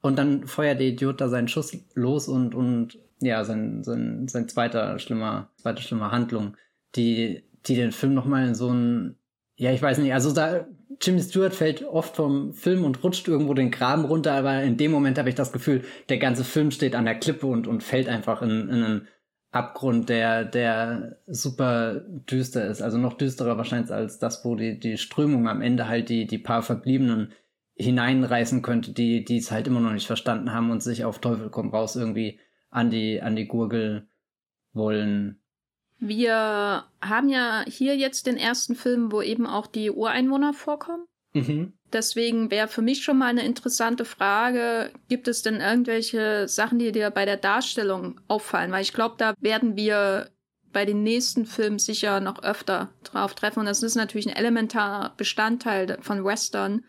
Und dann feuert der Idiot da seinen Schuss los und, und ja, sein, sein, sein zweiter schlimmer, zweite schlimmer Handlung, die, die den Film nochmal in so ein, ja, ich weiß nicht, also da, Jimmy Stewart fällt oft vom Film und rutscht irgendwo den Graben runter, aber in dem Moment habe ich das Gefühl, der ganze Film steht an der Klippe und, und fällt einfach in, in einen Abgrund, der, der super düster ist. Also noch düsterer wahrscheinlich als das, wo die, die Strömung am Ende halt die, die paar Verbliebenen hineinreißen könnte, die, die es halt immer noch nicht verstanden haben und sich auf Teufel komm raus irgendwie an die, an die Gurgel wollen. Wir haben ja hier jetzt den ersten Film, wo eben auch die Ureinwohner vorkommen. Mhm. Deswegen wäre für mich schon mal eine interessante Frage, gibt es denn irgendwelche Sachen, die dir bei der Darstellung auffallen? Weil ich glaube, da werden wir bei den nächsten Filmen sicher noch öfter drauf treffen. Und das ist natürlich ein elementarer Bestandteil von Western.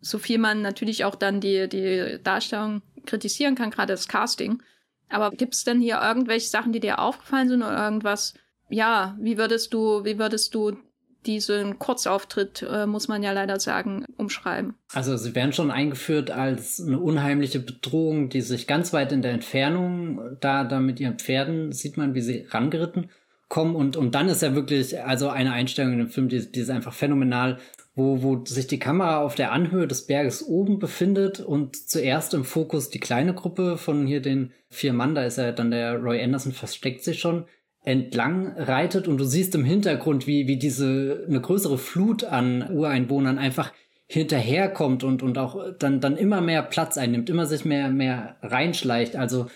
So viel man natürlich auch dann die, die Darstellung kritisieren kann, gerade das Casting. Aber gibt es denn hier irgendwelche Sachen, die dir aufgefallen sind oder irgendwas? Ja, wie würdest du, wie würdest du diesen Kurzauftritt, äh, muss man ja leider sagen, umschreiben. Also sie werden schon eingeführt als eine unheimliche Bedrohung, die sich ganz weit in der Entfernung, da, da mit ihren Pferden sieht man, wie sie rangeritten kommen und, und dann ist ja wirklich, also eine Einstellung in dem Film, die, die ist einfach phänomenal, wo, wo sich die Kamera auf der Anhöhe des Berges oben befindet und zuerst im Fokus die kleine Gruppe von hier den vier Mann, da ist ja dann der Roy Anderson versteckt sich schon, entlang reitet und du siehst im Hintergrund, wie, wie diese, eine größere Flut an Ureinwohnern einfach hinterherkommt und, und auch dann, dann immer mehr Platz einnimmt, immer sich mehr, mehr reinschleicht. Also,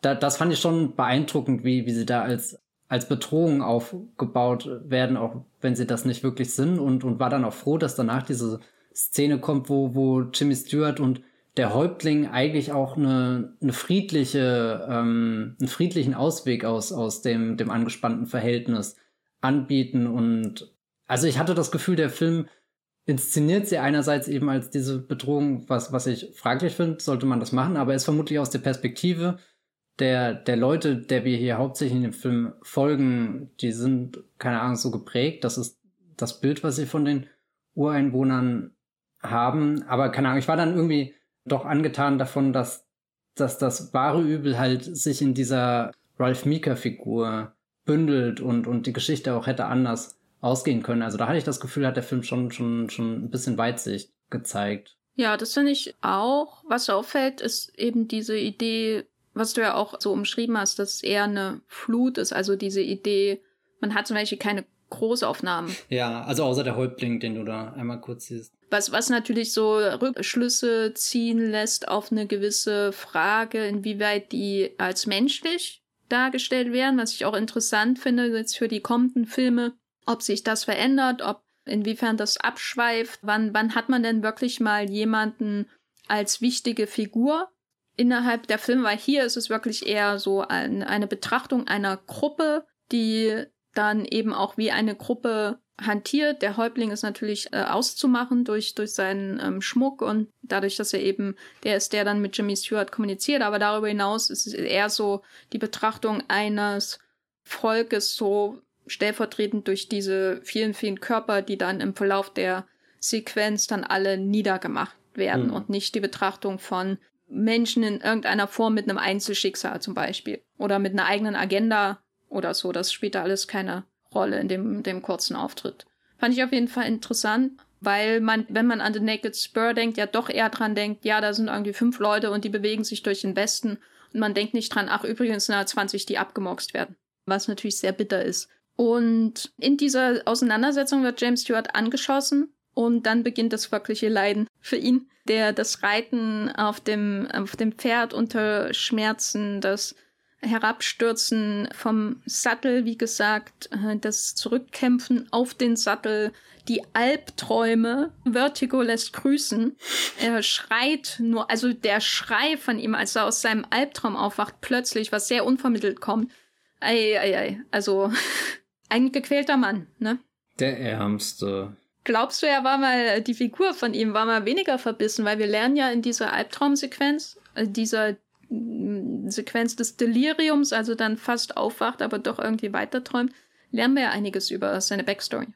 da, das fand ich schon beeindruckend, wie, wie sie da als, als Bedrohung aufgebaut werden, auch wenn sie das nicht wirklich sind und, und war dann auch froh, dass danach diese Szene kommt, wo, wo Jimmy Stewart und der Häuptling eigentlich auch eine, eine friedliche, ähm, einen friedlichen Ausweg aus, aus dem, dem angespannten Verhältnis anbieten. Und also ich hatte das Gefühl, der Film inszeniert sie einerseits eben als diese Bedrohung, was, was ich fraglich finde, sollte man das machen, aber ist vermutlich aus der Perspektive der, der Leute, der wir hier hauptsächlich in dem Film folgen, die sind, keine Ahnung, so geprägt. Das ist das Bild, was sie von den Ureinwohnern haben. Aber keine Ahnung, ich war dann irgendwie doch angetan davon, dass, dass das wahre Übel halt sich in dieser Ralph Mika-Figur bündelt und, und die Geschichte auch hätte anders ausgehen können. Also da hatte ich das Gefühl, hat der Film schon, schon, schon ein bisschen Weitsicht gezeigt. Ja, das finde ich auch. Was auffällt, ist eben diese Idee, was du ja auch so umschrieben hast, dass es eher eine Flut ist. Also diese Idee, man hat zum Beispiel keine Großaufnahmen. Ja, also außer der Häuptling, den du da einmal kurz siehst. Was, was natürlich so Rückschlüsse ziehen lässt auf eine gewisse Frage, inwieweit die als menschlich dargestellt werden, was ich auch interessant finde jetzt für die kommenden Filme, ob sich das verändert, ob inwiefern das abschweift, wann, wann hat man denn wirklich mal jemanden als wichtige Figur innerhalb der Filme, weil hier ist es wirklich eher so ein, eine Betrachtung einer Gruppe, die dann eben auch wie eine Gruppe hantiert. Der Häuptling ist natürlich äh, auszumachen durch, durch seinen ähm, Schmuck und dadurch, dass er eben der ist, der dann mit Jimmy Stewart kommuniziert. Aber darüber hinaus ist es eher so die Betrachtung eines Volkes so stellvertretend durch diese vielen, vielen Körper, die dann im Verlauf der Sequenz dann alle niedergemacht werden mhm. und nicht die Betrachtung von Menschen in irgendeiner Form mit einem Einzelschicksal zum Beispiel oder mit einer eigenen Agenda oder so. Das spielt da alles keine Rolle in dem, dem kurzen Auftritt. Fand ich auf jeden Fall interessant, weil man, wenn man an The Naked Spur denkt, ja doch eher dran denkt, ja, da sind irgendwie fünf Leute und die bewegen sich durch den Westen und man denkt nicht dran, ach, übrigens da 20, die abgemorxt werden. Was natürlich sehr bitter ist. Und in dieser Auseinandersetzung wird James Stewart angeschossen und dann beginnt das wirkliche Leiden für ihn, der das Reiten auf dem, auf dem Pferd unter Schmerzen, das Herabstürzen vom Sattel, wie gesagt, äh, das Zurückkämpfen auf den Sattel, die Albträume. Vertigo lässt grüßen. Er schreit nur, also der Schrei von ihm, als er aus seinem Albtraum aufwacht, plötzlich, was sehr unvermittelt kommt. Ei, ei, ei. Also ein gequälter Mann, ne? Der Ärmste. Glaubst du, er war mal, die Figur von ihm war mal weniger verbissen, weil wir lernen ja in dieser Albtraumsequenz, äh, dieser Sequenz des Deliriums, also dann fast aufwacht, aber doch irgendwie weiterträumt, lernen wir ja einiges über seine Backstory.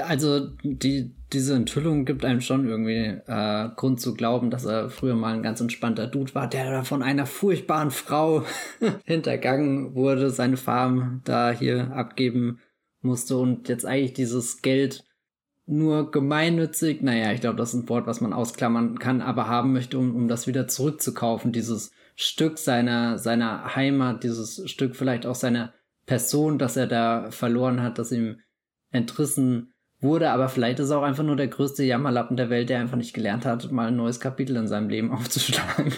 Also die, diese Enthüllung gibt einem schon irgendwie äh, Grund zu glauben, dass er früher mal ein ganz entspannter Dude war, der von einer furchtbaren Frau hintergangen wurde, seine Farm da hier abgeben musste und jetzt eigentlich dieses Geld nur gemeinnützig, naja, ich glaube, das ist ein Wort, was man ausklammern kann, aber haben möchte, um, um das wieder zurückzukaufen, dieses Stück seiner, seiner Heimat, dieses Stück vielleicht auch seiner Person, das er da verloren hat, das ihm entrissen wurde, aber vielleicht ist er auch einfach nur der größte Jammerlappen der Welt, der einfach nicht gelernt hat, mal ein neues Kapitel in seinem Leben aufzuschlagen.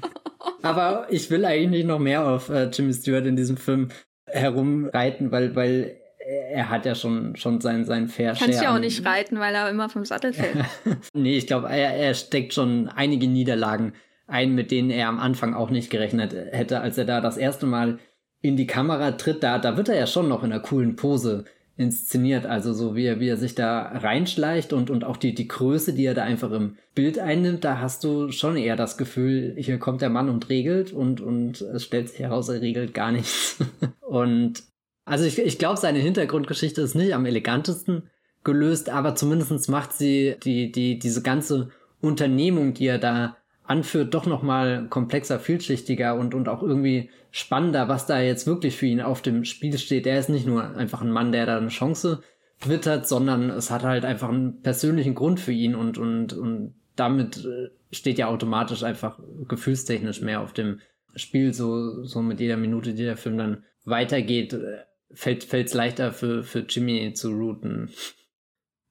aber ich will eigentlich nicht noch mehr auf äh, Jimmy Stewart in diesem Film herumreiten, weil, weil er hat ja schon, schon sein, sein Fair Share. Kannst ja auch nicht reiten, weil er immer vom Sattel fällt. nee, ich glaube, er, er steckt schon einige Niederlagen ein, mit denen er am Anfang auch nicht gerechnet hätte, als er da das erste Mal in die Kamera tritt. Da, da wird er ja schon noch in einer coolen Pose inszeniert, also so wie er, wie er sich da reinschleicht und, und auch die, die Größe, die er da einfach im Bild einnimmt, da hast du schon eher das Gefühl, hier kommt der Mann und regelt und, und es stellt sich heraus, er regelt gar nichts. und also ich, ich glaube, seine Hintergrundgeschichte ist nicht am elegantesten gelöst, aber zumindestens macht sie die, die, diese ganze Unternehmung, die er da anführt, doch nochmal komplexer, vielschichtiger und, und auch irgendwie spannender, was da jetzt wirklich für ihn auf dem Spiel steht. Er ist nicht nur einfach ein Mann, der da eine Chance wittert, sondern es hat halt einfach einen persönlichen Grund für ihn und, und, und damit äh, steht ja automatisch einfach gefühlstechnisch mehr auf dem Spiel, so, so mit jeder Minute, die der Film dann weitergeht, äh, fällt es leichter für, für Jimmy zu routen.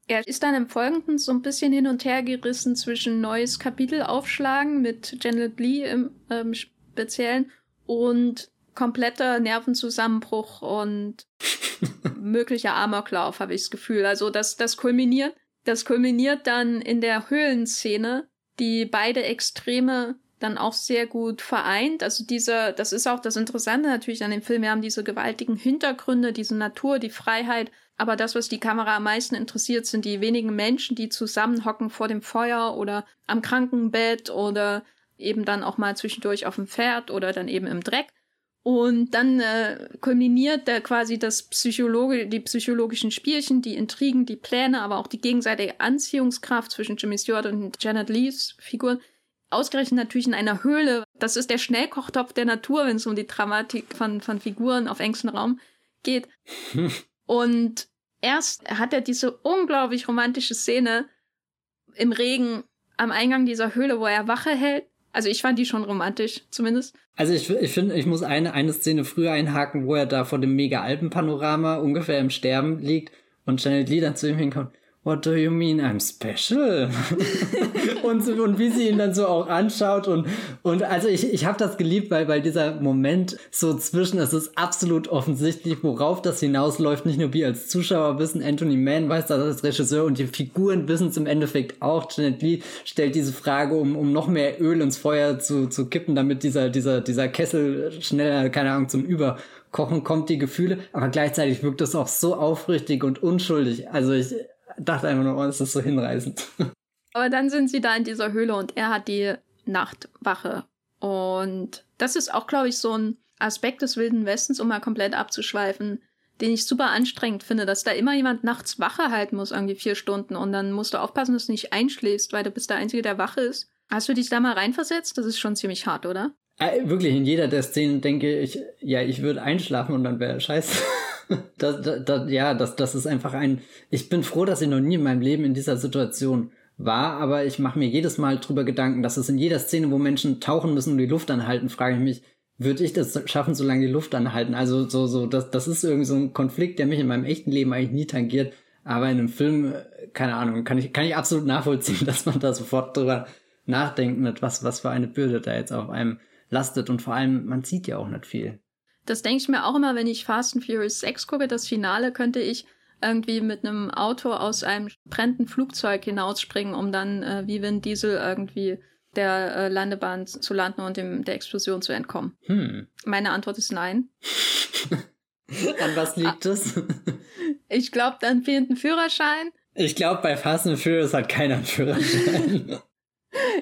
Er ist dann im Folgenden so ein bisschen hin und her gerissen zwischen neues Kapitel aufschlagen mit Janet Lee im ähm, Speziellen und kompletter Nervenzusammenbruch und möglicher Amoklauf, habe ich das Gefühl. Also das, das kulminiert, das kulminiert dann in der Höhlenszene, die beide Extreme dann auch sehr gut vereint. Also dieser, das ist auch das Interessante natürlich an dem Film. Wir haben diese gewaltigen Hintergründe, diese Natur, die Freiheit aber das, was die Kamera am meisten interessiert, sind die wenigen Menschen, die zusammenhocken vor dem Feuer oder am Krankenbett oder eben dann auch mal zwischendurch auf dem Pferd oder dann eben im Dreck. Und dann äh, kulminiert da quasi das Psychologe, die psychologischen Spielchen, die Intrigen, die Pläne, aber auch die gegenseitige Anziehungskraft zwischen Jimmy Stewart und Janet Lees Figur. Ausgerechnet natürlich in einer Höhle. Das ist der Schnellkochtopf der Natur, wenn es um die Dramatik von, von Figuren auf engstem Raum geht. Und erst hat er diese unglaublich romantische Szene im Regen am Eingang dieser Höhle, wo er Wache hält. Also ich fand die schon romantisch, zumindest. Also ich, ich finde, ich muss eine, eine Szene früher einhaken, wo er da vor dem Mega-Alpenpanorama ungefähr im Sterben liegt und Janet Lee dann zu ihm hinkommt. What do you mean I'm special? und, und wie sie ihn dann so auch anschaut und, und also ich, ich habe das geliebt, weil, weil dieser Moment so zwischen, es ist absolut offensichtlich, worauf das hinausläuft, nicht nur wir als Zuschauer wissen, Anthony Mann weiß das als Regisseur und die Figuren wissen es im Endeffekt auch. Janet Lee stellt diese Frage, um, um noch mehr Öl ins Feuer zu, zu kippen, damit dieser, dieser, dieser Kessel schneller, keine Ahnung, zum Überkochen kommt, die Gefühle, aber gleichzeitig wirkt es auch so aufrichtig und unschuldig. Also ich, dachte einfach nur, oh, das ist so hinreißend. Aber dann sind sie da in dieser Höhle und er hat die Nachtwache. Und das ist auch, glaube ich, so ein Aspekt des Wilden Westens, um mal komplett abzuschweifen, den ich super anstrengend finde, dass da immer jemand nachts Wache halten muss, irgendwie vier Stunden. Und dann musst du aufpassen, dass du nicht einschläfst, weil du bist der Einzige, der Wache ist. Hast du dich da mal reinversetzt? Das ist schon ziemlich hart, oder? Äh, wirklich, in jeder der Szenen denke ich, ja, ich würde einschlafen und dann wäre scheiße. das, das, ja, das, das ist einfach ein. Ich bin froh, dass ich noch nie in meinem Leben in dieser Situation war, aber ich mache mir jedes Mal drüber Gedanken, dass es in jeder Szene, wo Menschen tauchen müssen und die Luft anhalten, frage ich mich, würde ich das schaffen, solange die Luft anhalten? Also so, so, das, das ist irgendwie so ein Konflikt, der mich in meinem echten Leben eigentlich nie tangiert. Aber in einem Film, keine Ahnung, kann ich, kann ich absolut nachvollziehen, dass man da sofort drüber nachdenkt, mit was, was für eine Bürde da jetzt auf einem lastet. Und vor allem, man sieht ja auch nicht viel. Das denke ich mir auch immer, wenn ich Fast and Furious 6 gucke. Das Finale könnte ich irgendwie mit einem Auto aus einem brennenden Flugzeug hinausspringen, um dann äh, wie Vin Diesel irgendwie der äh, Landebahn zu landen und dem, der Explosion zu entkommen. Hm. Meine Antwort ist nein. An was liegt es? ich glaube, dann fehlt ein Führerschein. Ich glaube, bei Fast and Furious hat keiner einen Führerschein.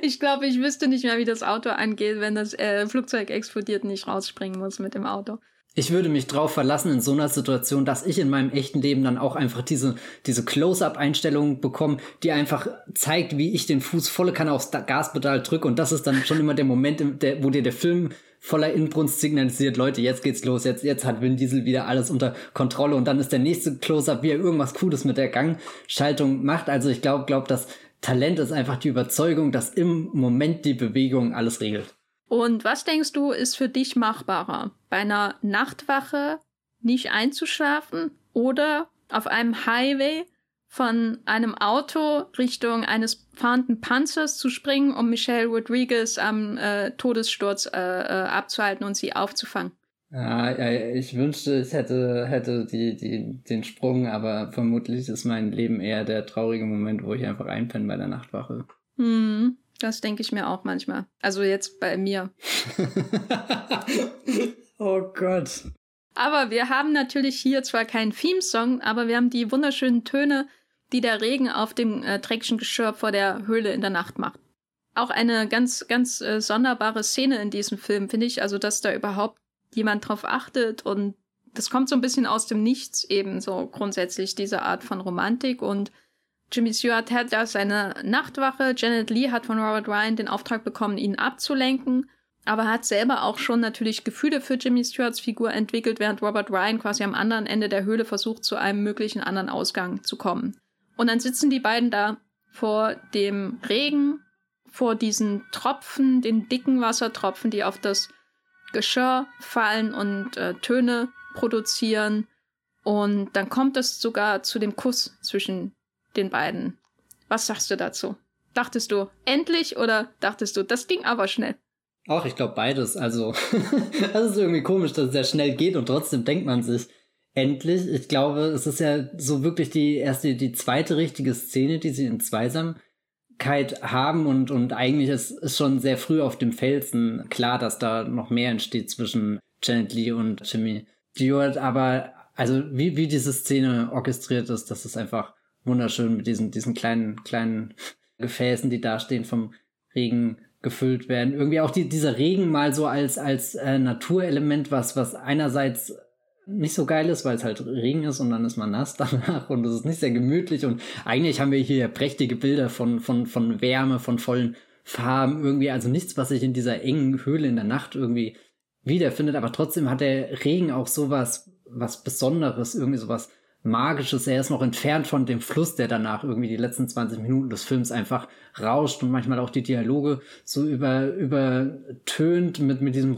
Ich glaube, ich wüsste nicht mehr, wie das Auto angeht, wenn das äh, Flugzeug explodiert und ich rausspringen muss mit dem Auto. Ich würde mich drauf verlassen in so einer Situation, dass ich in meinem echten Leben dann auch einfach diese, diese Close-Up-Einstellung bekomme, die einfach zeigt, wie ich den Fuß volle Kanne aufs Gaspedal drücke. Und das ist dann schon immer der Moment, wo dir der Film voller Inbrunst signalisiert, Leute, jetzt geht's los, jetzt, jetzt hat Vin Diesel wieder alles unter Kontrolle und dann ist der nächste Close-Up, wie er irgendwas Cooles mit der Gangschaltung macht. Also ich glaube, glaub, dass Talent ist einfach die Überzeugung, dass im Moment die Bewegung alles regelt. Und was denkst du, ist für dich machbarer? Bei einer Nachtwache nicht einzuschlafen oder auf einem Highway von einem Auto Richtung eines fahrenden Panzers zu springen, um Michelle Rodriguez am äh, Todessturz äh, äh, abzuhalten und sie aufzufangen? Ja, ich wünschte, ich hätte, hätte die, die, den Sprung, aber vermutlich ist mein Leben eher der traurige Moment, wo ich einfach einpenne bei der Nachtwache. Hm, das denke ich mir auch manchmal. Also jetzt bei mir. oh Gott. Aber wir haben natürlich hier zwar keinen Theme-Song, aber wir haben die wunderschönen Töne, die der Regen auf dem äh, dreckigen Geschirr vor der Höhle in der Nacht macht. Auch eine ganz, ganz äh, sonderbare Szene in diesem Film, finde ich. Also, dass da überhaupt jemand drauf achtet und das kommt so ein bisschen aus dem Nichts eben so grundsätzlich diese Art von Romantik und Jimmy Stewart hat ja seine Nachtwache. Janet Lee hat von Robert Ryan den Auftrag bekommen, ihn abzulenken, aber hat selber auch schon natürlich Gefühle für Jimmy Stewarts Figur entwickelt, während Robert Ryan quasi am anderen Ende der Höhle versucht, zu einem möglichen anderen Ausgang zu kommen. Und dann sitzen die beiden da vor dem Regen, vor diesen Tropfen, den dicken Wassertropfen, die auf das Geschirr fallen und äh, Töne produzieren. Und dann kommt es sogar zu dem Kuss zwischen den beiden. Was sagst du dazu? Dachtest du endlich oder dachtest du, das ging aber schnell? Auch, ich glaube beides. Also, das ist irgendwie komisch, dass es sehr schnell geht und trotzdem denkt man sich, endlich. Ich glaube, es ist ja so wirklich die erste, die zweite richtige Szene, die sie in Zweisam haben und, und eigentlich ist, ist schon sehr früh auf dem Felsen klar, dass da noch mehr entsteht zwischen Janet Lee und Jimmy Stewart, aber also wie, wie diese Szene orchestriert ist, das ist einfach wunderschön mit diesen, diesen kleinen, kleinen Gefäßen, die da stehen, vom Regen gefüllt werden. Irgendwie auch die, dieser Regen mal so als, als äh, Naturelement, was, was einerseits nicht so geil ist, weil es halt Regen ist und dann ist man nass danach und es ist nicht sehr gemütlich und eigentlich haben wir hier prächtige Bilder von, von, von Wärme, von vollen Farben irgendwie, also nichts, was sich in dieser engen Höhle in der Nacht irgendwie wiederfindet, aber trotzdem hat der Regen auch sowas, was Besonderes, irgendwie sowas Magisches. Er ist noch entfernt von dem Fluss, der danach irgendwie die letzten 20 Minuten des Films einfach rauscht und manchmal auch die Dialoge so über, übertönt mit, mit diesem,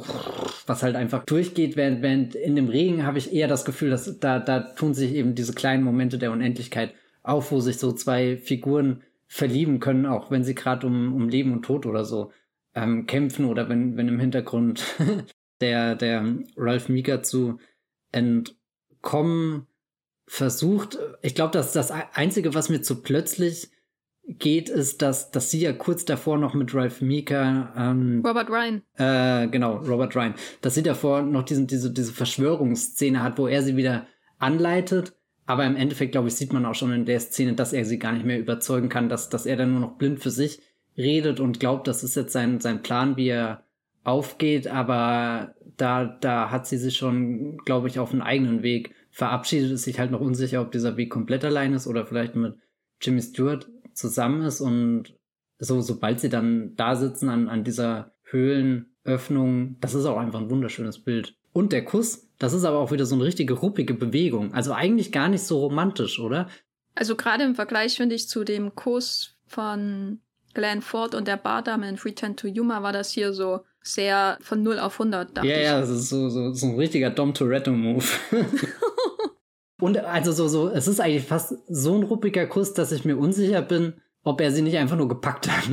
was halt einfach durchgeht, während, während in dem Regen habe ich eher das Gefühl, dass da, da tun sich eben diese kleinen Momente der Unendlichkeit auf, wo sich so zwei Figuren verlieben können, auch wenn sie gerade um, um Leben und Tod oder so ähm, kämpfen oder wenn, wenn im Hintergrund der, der Ralph Mika zu entkommen versucht. Ich glaube, dass das Einzige, was mir zu plötzlich geht, ist, dass, dass sie ja kurz davor noch mit Ralph Mika ähm, Robert Ryan. Äh, genau, Robert Ryan. Dass sie davor noch diesen, diese, diese Verschwörungsszene hat, wo er sie wieder anleitet. Aber im Endeffekt, glaube ich, sieht man auch schon in der Szene, dass er sie gar nicht mehr überzeugen kann, dass, dass er dann nur noch blind für sich redet und glaubt, das ist jetzt sein, sein Plan, wie er aufgeht. Aber da, da hat sie sich schon, glaube ich, auf einen eigenen Weg verabschiedet, ist sich halt noch unsicher, ob dieser Weg komplett allein ist oder vielleicht mit Jimmy Stewart zusammen ist und so, sobald sie dann da sitzen an, an dieser Höhlenöffnung, das ist auch einfach ein wunderschönes Bild. Und der Kuss, das ist aber auch wieder so eine richtige ruppige Bewegung. Also eigentlich gar nicht so romantisch, oder? Also gerade im Vergleich, finde ich, zu dem Kuss von Glenn Ford und der Bardame in Pretend to Yuma war das hier so sehr von 0 auf 100. Ja, ja, das ist so, so, so ein richtiger Dom Toretto-Move. und also so, so, es ist eigentlich fast so ein ruppiger Kuss, dass ich mir unsicher bin, ob er sie nicht einfach nur gepackt hat.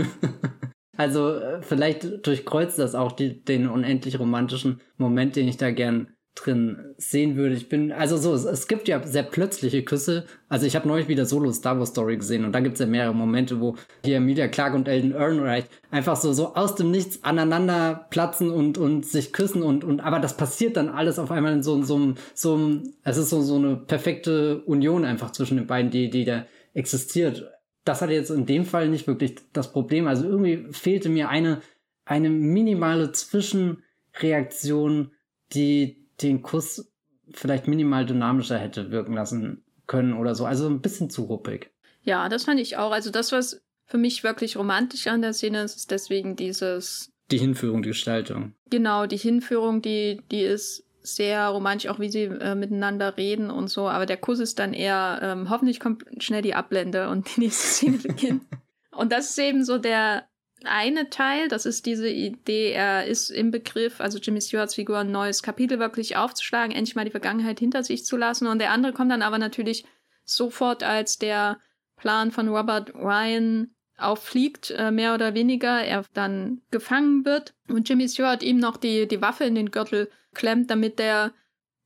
also äh, vielleicht durchkreuzt das auch die, den unendlich romantischen Moment, den ich da gern drin sehen würde. Ich bin, also so, es, es gibt ja sehr plötzliche Küsse. Also ich habe neulich wieder Solo Star Wars Story gesehen und da gibt es ja mehrere Momente, wo hier Emilia Clark und Elden Ehrenreich einfach so, so aus dem Nichts aneinander platzen und, und sich küssen und, und, aber das passiert dann alles auf einmal in so, so, so, es ist so, so eine perfekte Union einfach zwischen den beiden, die, die da existiert. Das hatte jetzt in dem Fall nicht wirklich das Problem. Also irgendwie fehlte mir eine, eine minimale Zwischenreaktion, die den Kuss vielleicht minimal dynamischer hätte wirken lassen können oder so. Also ein bisschen zu ruppig. Ja, das fand ich auch. Also das, was für mich wirklich romantisch an der Szene ist, ist deswegen dieses. Die Hinführung, die Gestaltung. Genau, die Hinführung, die, die ist sehr romantisch, auch wie sie äh, miteinander reden und so. Aber der Kuss ist dann eher, ähm, hoffentlich kommt schnell die Ablende und die nächste Szene beginnt. und das ist eben so der eine Teil, das ist diese Idee, er ist im Begriff, also Jimmy Stewarts Figur, ein neues Kapitel wirklich aufzuschlagen, endlich mal die Vergangenheit hinter sich zu lassen. Und der andere kommt dann aber natürlich sofort, als der Plan von Robert Ryan auffliegt, äh, mehr oder weniger, er dann gefangen wird und Jimmy Stewart ihm noch die, die Waffe in den Gürtel klemmt, damit er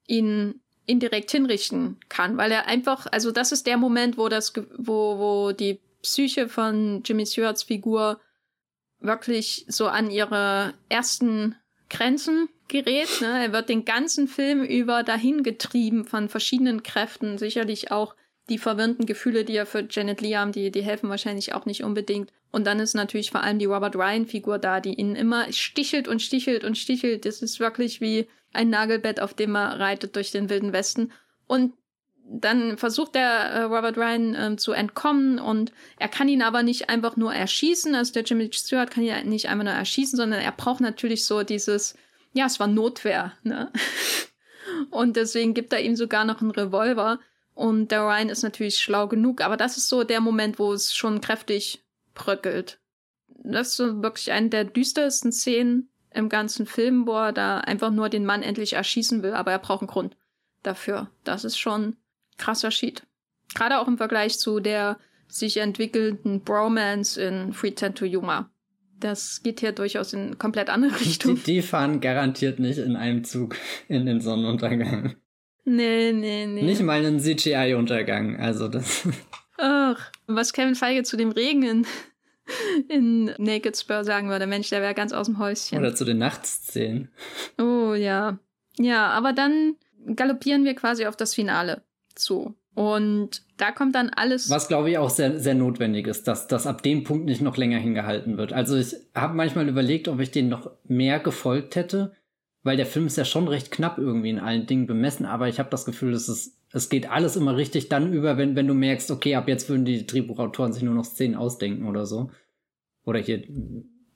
ihn indirekt hinrichten kann, weil er einfach, also das ist der Moment, wo das, wo, wo die Psyche von Jimmy Stewarts Figur wirklich so an ihre ersten Grenzen gerät. Ne? Er wird den ganzen Film über dahin getrieben von verschiedenen Kräften, sicherlich auch die verwirrenden Gefühle, die er für Janet Lee haben, die, die helfen wahrscheinlich auch nicht unbedingt. Und dann ist natürlich vor allem die Robert Ryan-Figur da, die ihn immer stichelt und stichelt und stichelt. Das ist wirklich wie ein Nagelbett, auf dem er reitet durch den wilden Westen. Und dann versucht der äh, Robert Ryan ähm, zu entkommen und er kann ihn aber nicht einfach nur erschießen. Also der Jimmy Stewart kann ihn nicht einfach nur erschießen, sondern er braucht natürlich so dieses, ja, es war Notwehr, ne? Und deswegen gibt er ihm sogar noch einen Revolver. Und der Ryan ist natürlich schlau genug, aber das ist so der Moment, wo es schon kräftig bröckelt. Das ist so wirklich eine der düstersten Szenen im ganzen Film, wo er da einfach nur den Mann endlich erschießen will, aber er braucht einen Grund dafür. Das ist schon krasser Sheet. Gerade auch im Vergleich zu der sich entwickelnden Bromance in Free Ten to Yuma. Das geht hier durchaus in komplett andere Richtung. Die, die fahren garantiert nicht in einem Zug in den Sonnenuntergang. Nee, nee, nee. Nicht mal einen CGI-Untergang, also das. Ach, was Kevin Feige zu dem Regen in, in Naked Spur sagen würde, Mensch, der wäre ganz aus dem Häuschen. Oder zu den Nachtszenen. Oh ja. Ja, aber dann galoppieren wir quasi auf das Finale zu. Und da kommt dann alles. Was glaube ich auch sehr, sehr notwendig ist, dass das ab dem Punkt nicht noch länger hingehalten wird. Also ich habe manchmal überlegt, ob ich den noch mehr gefolgt hätte, weil der Film ist ja schon recht knapp irgendwie in allen Dingen bemessen, aber ich habe das Gefühl, dass es, es geht alles immer richtig dann über, wenn, wenn du merkst, okay, ab jetzt würden die Drehbuchautoren sich nur noch Szenen ausdenken oder so. Oder hier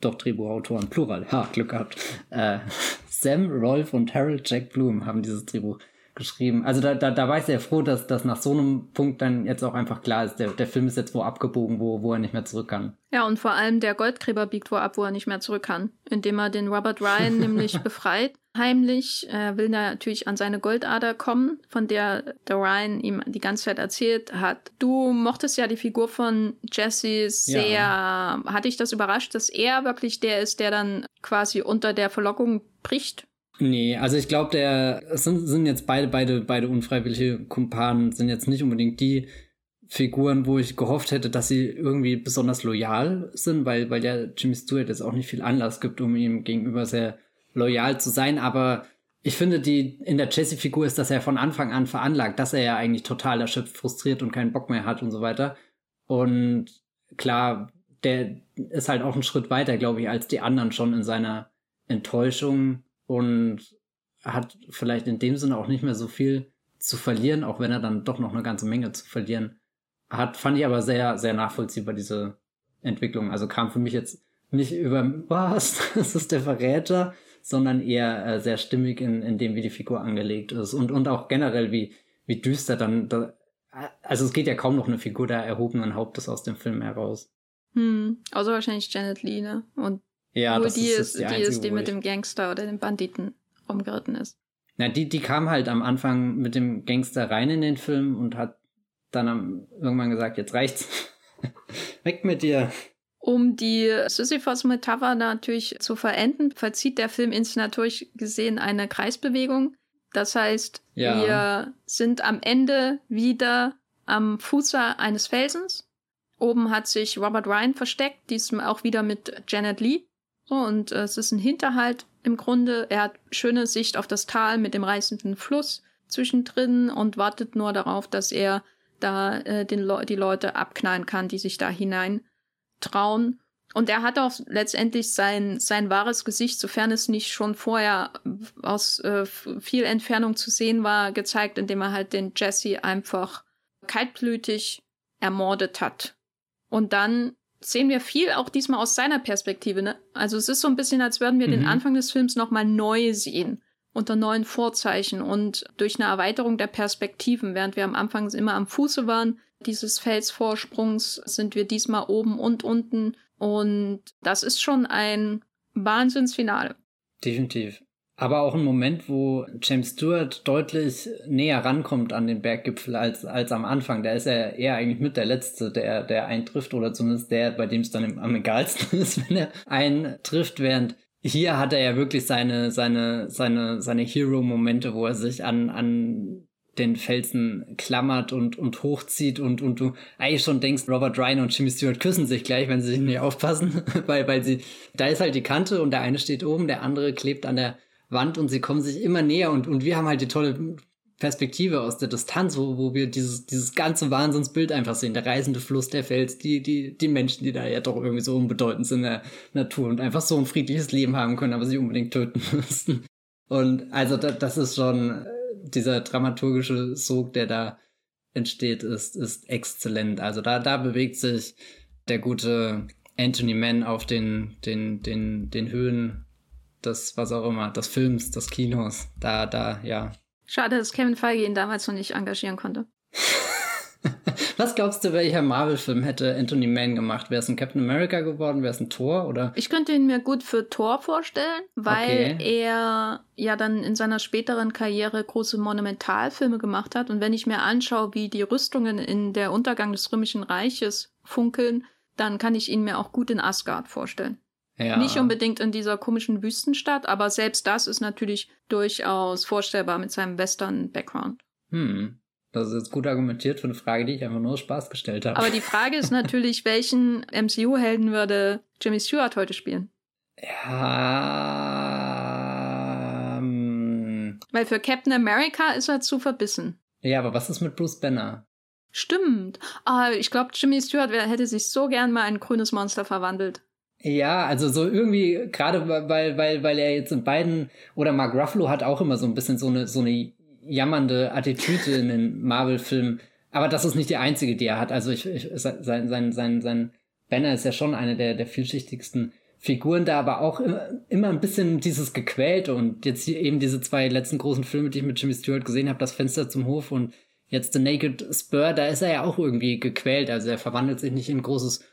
doch Drehbuchautoren, plural, ha, Glück gehabt. Äh, Sam, Rolf und Harold Jack Bloom haben dieses Drehbuch geschrieben. Also da, da, da war ich sehr froh, dass das nach so einem Punkt dann jetzt auch einfach klar ist, der, der Film ist jetzt wo abgebogen, wo, wo er nicht mehr zurück kann. Ja, und vor allem der Goldgräber biegt wo ab, wo er nicht mehr zurück kann, indem er den Robert Ryan nämlich befreit. Heimlich er will natürlich an seine Goldader kommen, von der der Ryan ihm die ganze Zeit erzählt hat. Du mochtest ja die Figur von Jesse sehr. Ja. Hat dich das überrascht, dass er wirklich der ist, der dann quasi unter der Verlockung bricht? Nee, also ich glaube, der es sind, sind jetzt beide, beide, beide unfreiwillige Kumpanen, sind jetzt nicht unbedingt die Figuren, wo ich gehofft hätte, dass sie irgendwie besonders loyal sind, weil, weil der Jimmy Stewart jetzt auch nicht viel Anlass gibt, um ihm gegenüber sehr loyal zu sein. Aber ich finde, die in der Jesse-Figur ist das ja von Anfang an veranlagt, dass er ja eigentlich total erschöpft, frustriert und keinen Bock mehr hat und so weiter. Und klar, der ist halt auch einen Schritt weiter, glaube ich, als die anderen schon in seiner Enttäuschung und hat vielleicht in dem Sinne auch nicht mehr so viel zu verlieren, auch wenn er dann doch noch eine ganze Menge zu verlieren hat. Fand ich aber sehr, sehr nachvollziehbar, diese Entwicklung. Also kam für mich jetzt nicht über, was, das ist der Verräter, sondern eher äh, sehr stimmig in, in dem, wie die Figur angelegt ist und, und auch generell, wie, wie düster dann, da, also es geht ja kaum noch eine Figur der erhobenen Hauptes aus dem Film heraus. Hm, außer wahrscheinlich Janet Lee, ne? Und ja, Nur das die ist, die, einzige, ist, die mit dem Gangster oder dem Banditen rumgeritten ist. Na, die, die kam halt am Anfang mit dem Gangster rein in den Film und hat dann am, irgendwann gesagt, jetzt reicht's. Weg mit dir. Um die Sisyphos-Metapher natürlich zu verenden, verzieht der Film inszenatorisch gesehen eine Kreisbewegung. Das heißt, ja. wir sind am Ende wieder am Fuße eines Felsens. Oben hat sich Robert Ryan versteckt, diesmal auch wieder mit Janet Lee. So, und äh, es ist ein Hinterhalt im Grunde. Er hat schöne Sicht auf das Tal mit dem reißenden Fluss zwischendrin und wartet nur darauf, dass er da äh, den Le die Leute abknallen kann, die sich da hinein trauen. Und er hat auch letztendlich sein, sein wahres Gesicht, sofern es nicht schon vorher aus äh, viel Entfernung zu sehen war, gezeigt, indem er halt den Jesse einfach kaltblütig ermordet hat. Und dann sehen wir viel auch diesmal aus seiner Perspektive. Ne? Also es ist so ein bisschen, als würden wir mhm. den Anfang des Films nochmal neu sehen, unter neuen Vorzeichen und durch eine Erweiterung der Perspektiven. Während wir am Anfang immer am Fuße waren dieses Felsvorsprungs, sind wir diesmal oben und unten. Und das ist schon ein Wahnsinnsfinale. Definitiv aber auch ein Moment, wo James Stewart deutlich näher rankommt an den Berggipfel als, als am Anfang. Da ist er eher eigentlich mit der Letzte, der, der eintrifft oder zumindest der, bei dem es dann am egalsten ist, wenn er eintrifft, während hier hat er ja wirklich seine, seine, seine, seine Hero-Momente, wo er sich an, an den Felsen klammert und, und hochzieht und, und du eigentlich schon denkst, Robert Ryan und Jimmy Stewart küssen sich gleich, wenn sie sich nicht aufpassen, weil, weil sie, da ist halt die Kante und der eine steht oben, der andere klebt an der, Wand und sie kommen sich immer näher und, und wir haben halt die tolle Perspektive aus der Distanz, wo, wo wir dieses, dieses ganze Wahnsinnsbild einfach sehen. Der reisende Fluss, der Fels, die, die, die Menschen, die da ja doch irgendwie so unbedeutend sind in der Natur und einfach so ein friedliches Leben haben können, aber sie unbedingt töten müssten. Und also da, das ist schon, äh, dieser dramaturgische Sog, der da entsteht, ist, ist exzellent. Also da, da bewegt sich der gute Anthony Mann auf den, den, den, den Höhen des, was auch immer, des Films, des Kinos. Da, da, ja. Schade, dass Kevin Feige ihn damals noch nicht engagieren konnte. Was glaubst du, welcher Marvel-Film hätte Anthony Mann gemacht? Wäre es ein Captain America geworden? Wäre es ein Thor? Oder? Ich könnte ihn mir gut für Thor vorstellen, weil okay. er ja dann in seiner späteren Karriere große Monumentalfilme gemacht hat. Und wenn ich mir anschaue, wie die Rüstungen in der Untergang des Römischen Reiches funkeln, dann kann ich ihn mir auch gut in Asgard vorstellen. Ja. Nicht unbedingt in dieser komischen Wüstenstadt, aber selbst das ist natürlich durchaus vorstellbar mit seinem Western-Background. Hm. Das ist jetzt gut argumentiert für eine Frage, die ich einfach nur Spaß gestellt habe. Aber die Frage ist natürlich, welchen MCU-Helden würde Jimmy Stewart heute spielen? Ja. Ähm, Weil für Captain America ist er zu verbissen. Ja, aber was ist mit Bruce Banner? Stimmt. Ah, ich glaube, Jimmy Stewart hätte sich so gern mal ein grünes Monster verwandelt. Ja, also so irgendwie, gerade weil, weil, weil er jetzt in beiden, oder Mark Ruffalo hat auch immer so ein bisschen so eine, so eine jammernde Attitüde in den Marvel-Filmen. Aber das ist nicht die einzige, die er hat. Also ich, ich sein, sein, sein, sein Banner ist ja schon eine der, der vielschichtigsten Figuren da, aber auch immer ein bisschen dieses gequälte und jetzt eben diese zwei letzten großen Filme, die ich mit Jimmy Stewart gesehen habe, das Fenster zum Hof und jetzt The Naked Spur, da ist er ja auch irgendwie gequält, also er verwandelt sich nicht in großes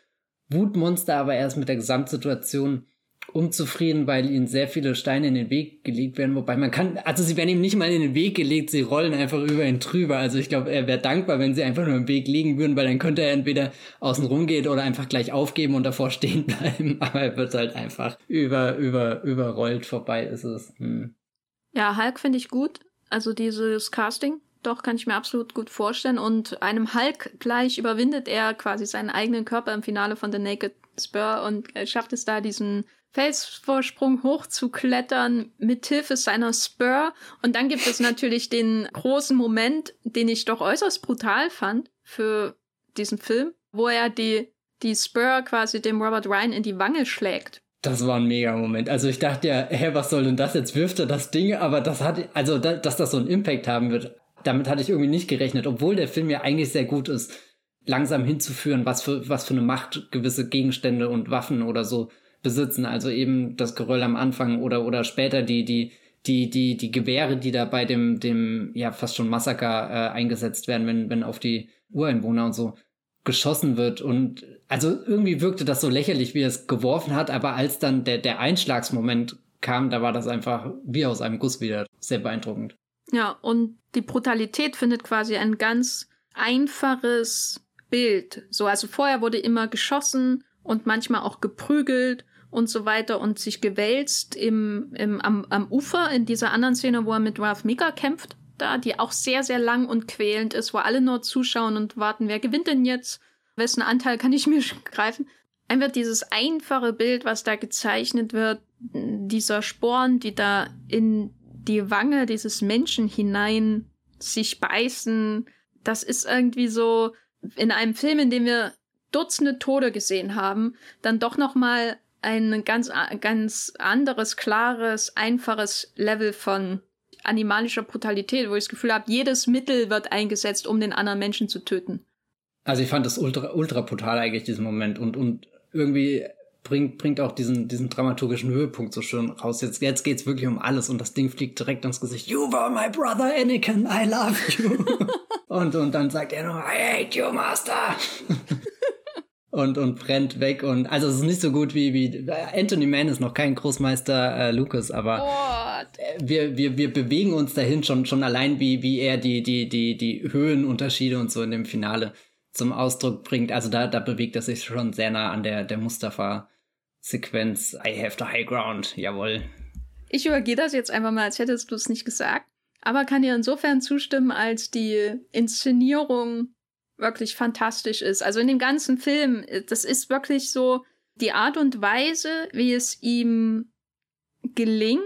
Wutmonster, aber er ist mit der Gesamtsituation unzufrieden, weil ihnen sehr viele Steine in den Weg gelegt werden. Wobei man kann, also sie werden ihm nicht mal in den Weg gelegt, sie rollen einfach über ihn drüber. Also ich glaube, er wäre dankbar, wenn sie einfach nur im Weg liegen würden, weil dann könnte er entweder außen rum gehen oder einfach gleich aufgeben und davor stehen bleiben. Aber er wird halt einfach über, über, überrollt vorbei ist es. Hm. Ja, Hulk finde ich gut. Also dieses Casting, doch, kann ich mir absolut gut vorstellen. Und einem Hulk gleich überwindet er quasi seinen eigenen Körper im Finale von The Naked Spur und schafft es da, diesen Felsvorsprung hochzuklettern mit Hilfe seiner Spur. Und dann gibt es natürlich den großen Moment, den ich doch äußerst brutal fand für diesen Film, wo er die, die Spur quasi dem Robert Ryan in die Wange schlägt. Das war ein mega Moment. Also ich dachte ja, hä, was soll denn das? Jetzt wirft er das Ding, aber das hat, also da, dass das so einen Impact haben wird, damit hatte ich irgendwie nicht gerechnet, obwohl der Film ja eigentlich sehr gut ist, langsam hinzuführen, was für, was für eine Macht gewisse Gegenstände und Waffen oder so besitzen. Also eben das Geröll am Anfang oder, oder später die, die, die, die, die Gewehre, die da bei dem, dem, ja, fast schon Massaker äh, eingesetzt werden, wenn, wenn auf die Ureinwohner und so geschossen wird. Und also irgendwie wirkte das so lächerlich, wie er es geworfen hat, aber als dann der, der Einschlagsmoment kam, da war das einfach wie aus einem Guss wieder. Sehr beeindruckend. Ja, und die Brutalität findet quasi ein ganz einfaches Bild. So, also vorher wurde immer geschossen und manchmal auch geprügelt und so weiter und sich gewälzt im, im, am, am Ufer in dieser anderen Szene, wo er mit Ralph Mika kämpft, da, die auch sehr, sehr lang und quälend ist, wo alle nur zuschauen und warten, wer gewinnt denn jetzt? Wessen Anteil kann ich mir greifen? Einfach dieses einfache Bild, was da gezeichnet wird, dieser Sporen, die da in die Wange dieses Menschen hinein sich beißen, das ist irgendwie so in einem Film, in dem wir Dutzende Tode gesehen haben, dann doch noch mal ein ganz ganz anderes, klares, einfaches Level von animalischer Brutalität, wo ich das Gefühl habe, jedes Mittel wird eingesetzt, um den anderen Menschen zu töten. Also ich fand das ultra ultra brutal eigentlich diesen Moment und und irgendwie bringt bringt auch diesen diesen dramaturgischen Höhepunkt so schön raus. Jetzt jetzt geht's wirklich um alles und das Ding fliegt direkt ans Gesicht. You were my brother Anakin, I love you. und und dann sagt er noch I hate you, Master. und, und brennt weg. Und also es ist nicht so gut wie, wie Anthony Mann ist noch kein Großmeister äh, Lucas, aber oh. wir, wir, wir bewegen uns dahin schon, schon allein, wie, wie er die, die, die, die Höhenunterschiede und so in dem Finale zum Ausdruck bringt. Also da, da bewegt er sich schon sehr nah an der, der Mustafa-Sequenz. I have the high ground, jawohl. Ich übergehe das jetzt einfach mal, als hättest du es nicht gesagt. Aber kann dir insofern zustimmen, als die Inszenierung wirklich fantastisch ist. Also in dem ganzen Film, das ist wirklich so die Art und Weise, wie es ihm gelingt,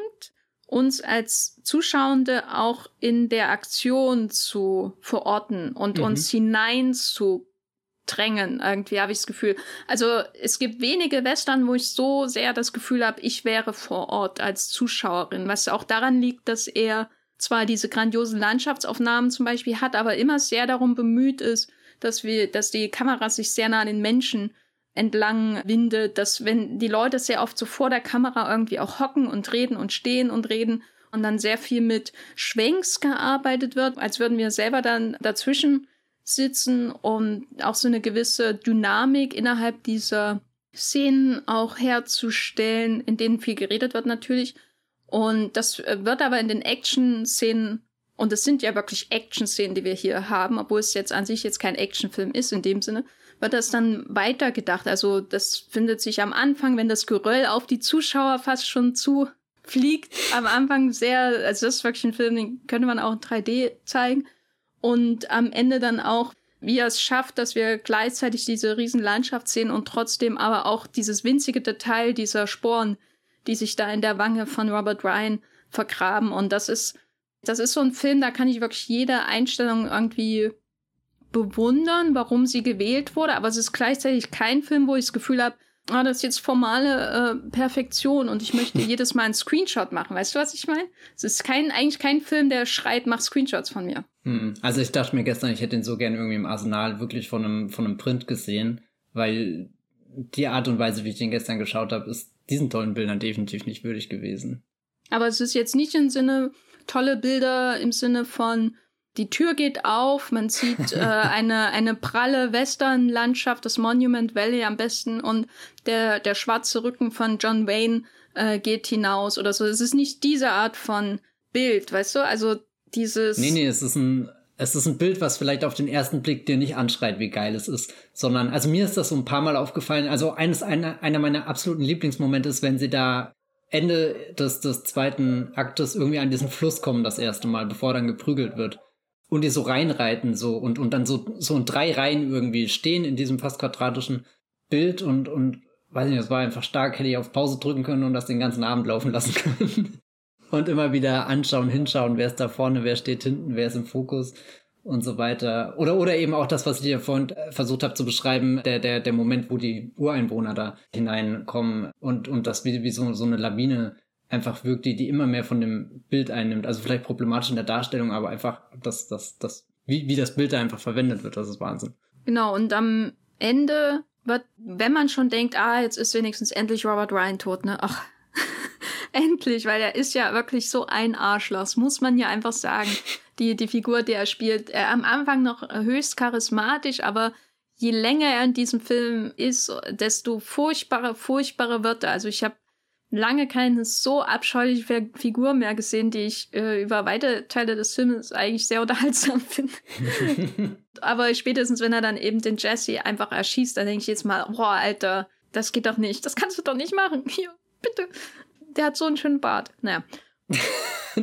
uns als Zuschauende auch in der Aktion zu verorten und mhm. uns hinein zu drängen. Irgendwie habe ich das Gefühl. Also es gibt wenige Western, wo ich so sehr das Gefühl habe, ich wäre vor Ort als Zuschauerin, was auch daran liegt, dass er zwar diese grandiosen Landschaftsaufnahmen zum Beispiel hat, aber immer sehr darum bemüht ist, dass wir, dass die Kamera sich sehr nah an den Menschen entlang windet, dass wenn die Leute sehr oft so vor der Kamera irgendwie auch hocken und reden und stehen und reden und dann sehr viel mit Schwenks gearbeitet wird, als würden wir selber dann dazwischen sitzen, um auch so eine gewisse Dynamik innerhalb dieser Szenen auch herzustellen, in denen viel geredet wird natürlich. Und das wird aber in den Action-Szenen und es sind ja wirklich Action-Szenen, die wir hier haben, obwohl es jetzt an sich jetzt kein Actionfilm ist in dem Sinne, wird das dann weitergedacht. Also das findet sich am Anfang, wenn das Geröll auf die Zuschauer fast schon zufliegt, am Anfang sehr, also das ist wirklich ein Film, den könnte man auch in 3D zeigen. Und am Ende dann auch, wie er es schafft, dass wir gleichzeitig diese riesen Landschaft sehen und trotzdem aber auch dieses winzige Detail dieser Sporen, die sich da in der Wange von Robert Ryan vergraben. Und das ist das ist so ein Film, da kann ich wirklich jede Einstellung irgendwie bewundern, warum sie gewählt wurde, aber es ist gleichzeitig kein Film, wo ich das Gefühl habe, ah, das ist jetzt formale äh, Perfektion und ich möchte jedes Mal einen Screenshot machen. Weißt du, was ich meine? Es ist kein, eigentlich kein Film, der schreit, mach Screenshots von mir. Hm. Also ich dachte mir gestern, ich hätte ihn so gern irgendwie im Arsenal wirklich von einem, von einem Print gesehen, weil die Art und Weise, wie ich den gestern geschaut habe, ist diesen tollen Bildern definitiv nicht würdig gewesen. Aber es ist jetzt nicht im Sinne tolle Bilder im Sinne von die Tür geht auf, man sieht äh, eine, eine pralle Western-Landschaft, das Monument Valley am besten und der, der schwarze Rücken von John Wayne äh, geht hinaus oder so. Es ist nicht diese Art von Bild, weißt du? Also dieses. Nee, nee, es ist ein, es ist ein Bild, was vielleicht auf den ersten Blick dir nicht anschreit, wie geil es ist, sondern, also mir ist das so ein paar Mal aufgefallen. Also eines, einer, einer meiner absoluten Lieblingsmomente ist, wenn sie da Ende des, des zweiten Aktes irgendwie an diesen Fluss kommen das erste Mal, bevor dann geprügelt wird und die so reinreiten so und, und dann so, so in drei Reihen irgendwie stehen in diesem fast quadratischen Bild und, und weiß nicht, das war einfach stark, hätte ich auf Pause drücken können und das den ganzen Abend laufen lassen können. und immer wieder anschauen, hinschauen, wer ist da vorne, wer steht hinten, wer ist im Fokus und so weiter. Oder, oder eben auch das, was ich dir vorhin äh, versucht habe zu beschreiben, der, der, der Moment, wo die Ureinwohner da hineinkommen und, und das wie, wie so, so eine Lawine einfach wirkt, die, die immer mehr von dem Bild einnimmt. Also vielleicht problematisch in der Darstellung, aber einfach das, das, das, wie, wie das Bild da einfach verwendet wird, das ist Wahnsinn. Genau, und am Ende wird, wenn man schon denkt, ah, jetzt ist wenigstens endlich Robert Ryan tot, ne? Ach, endlich, weil er ist ja wirklich so ein Arschloch, muss man ja einfach sagen. Die, die Figur, die er spielt, er am Anfang noch höchst charismatisch, aber je länger er in diesem Film ist, desto furchtbarer, furchtbarer wird er. Also ich habe lange keine so abscheuliche Figur mehr gesehen, die ich äh, über weite Teile des Films eigentlich sehr unterhaltsam finde. Aber spätestens, wenn er dann eben den Jesse einfach erschießt, dann denke ich jetzt mal, boah, Alter, das geht doch nicht. Das kannst du doch nicht machen. Hier, bitte. Der hat so einen schönen Bart. Naja.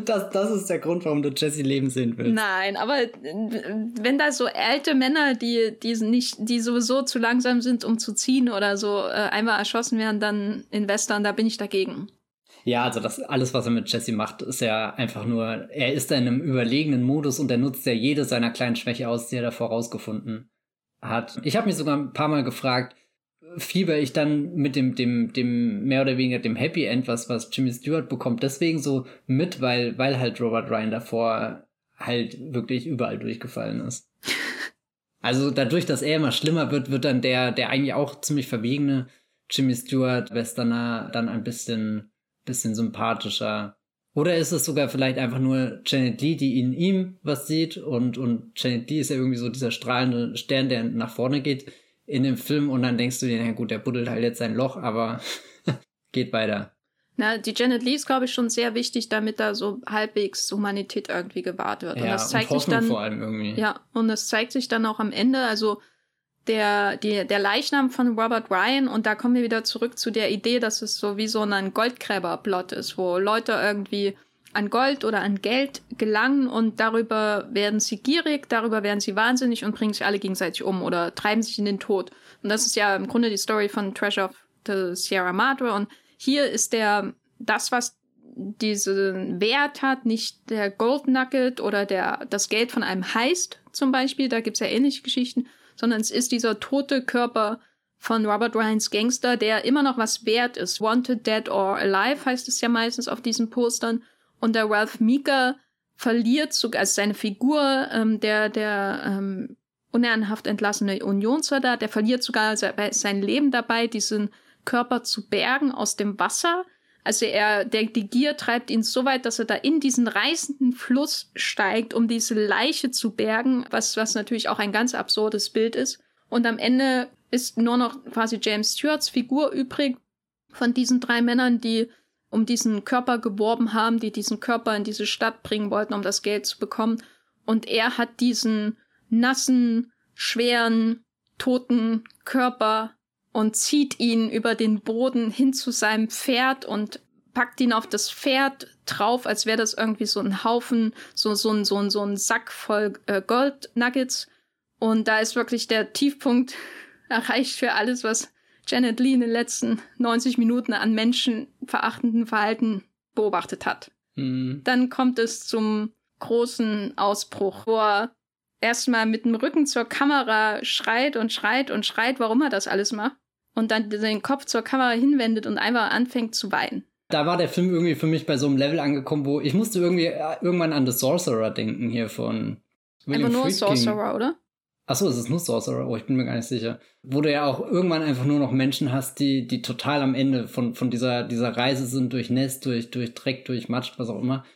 Das, das ist der Grund, warum du Jesse leben sehen willst. Nein, aber äh, wenn da so alte Männer, die, die nicht, die sowieso zu langsam sind, um zu ziehen oder so, äh, einmal erschossen werden, dann in Western, da bin ich dagegen. Ja, also das alles, was er mit Jesse macht, ist ja einfach nur, er ist da in einem überlegenen Modus und er nutzt ja jede seiner kleinen Schwäche aus, die er davor rausgefunden hat. Ich habe mich sogar ein paar Mal gefragt, fieber ich dann mit dem, dem, dem mehr oder weniger dem Happy End, was, was Jimmy Stewart bekommt, deswegen so mit, weil, weil halt Robert Ryan davor halt wirklich überall durchgefallen ist. Also dadurch, dass er immer schlimmer wird, wird dann der, der eigentlich auch ziemlich verwegene Jimmy Stewart Westerner dann ein bisschen, bisschen sympathischer. Oder ist es sogar vielleicht einfach nur Janet Lee, die in ihm was sieht und, und Janet Lee ist ja irgendwie so dieser strahlende Stern, der nach vorne geht in dem Film und dann denkst du dir, na gut, der buddelt halt jetzt sein Loch, aber geht weiter. Na, die Janet Lee ist, glaube ich, schon sehr wichtig, damit da so halbwegs Humanität irgendwie gewahrt wird. Ja, und das zeigt und sich dann. vor allem irgendwie. Ja, und das zeigt sich dann auch am Ende. Also der, die, der Leichnam von Robert Ryan, und da kommen wir wieder zurück zu der Idee, dass es so wie so ein Goldgräberplot ist, wo Leute irgendwie an Gold oder an Geld gelangen und darüber werden sie gierig, darüber werden sie wahnsinnig und bringen sich alle gegenseitig um oder treiben sich in den Tod. Und das ist ja im Grunde die Story von Treasure of the Sierra Madre. Und hier ist der, das, was diesen Wert hat, nicht der Gold Nugget oder der, das Geld von einem Heist zum Beispiel, da gibt's ja ähnliche Geschichten, sondern es ist dieser tote Körper von Robert Ryans Gangster, der immer noch was wert ist. Wanted, Dead or Alive heißt es ja meistens auf diesen Postern. Und der Ralph Meeker verliert sogar, also seine Figur, ähm, der, der ähm, unehrenhaft entlassene Unionssoldat, der verliert sogar sein Leben dabei, diesen Körper zu bergen aus dem Wasser. Also er, der, die Gier treibt ihn so weit, dass er da in diesen reißenden Fluss steigt, um diese Leiche zu bergen, was, was natürlich auch ein ganz absurdes Bild ist. Und am Ende ist nur noch quasi James Stewarts Figur übrig von diesen drei Männern, die um diesen Körper geworben haben, die diesen Körper in diese Stadt bringen wollten, um das Geld zu bekommen. Und er hat diesen nassen, schweren, toten Körper und zieht ihn über den Boden hin zu seinem Pferd und packt ihn auf das Pferd drauf, als wäre das irgendwie so ein Haufen, so, so, ein, so, so ein Sack voll äh, Gold Nuggets. Und da ist wirklich der Tiefpunkt erreicht für alles, was Janet Lee in den letzten 90 Minuten an menschenverachtenden Verhalten beobachtet hat. Mhm. Dann kommt es zum großen Ausbruch, wo er erstmal mit dem Rücken zur Kamera schreit und schreit und schreit, warum er das alles macht. Und dann den Kopf zur Kamera hinwendet und einfach anfängt zu weinen. Da war der Film irgendwie für mich bei so einem Level angekommen, wo ich musste irgendwie äh, irgendwann an The Sorcerer denken hier von William Einfach nur Friedkin. Sorcerer, oder? Achso, es ist nur Sorcerer, oh, ich bin mir gar nicht sicher. Wo du ja auch irgendwann einfach nur noch Menschen hast, die, die total am Ende von, von dieser, dieser Reise sind, durch Nest, durch, durch Dreck, durch Matsch, was auch immer.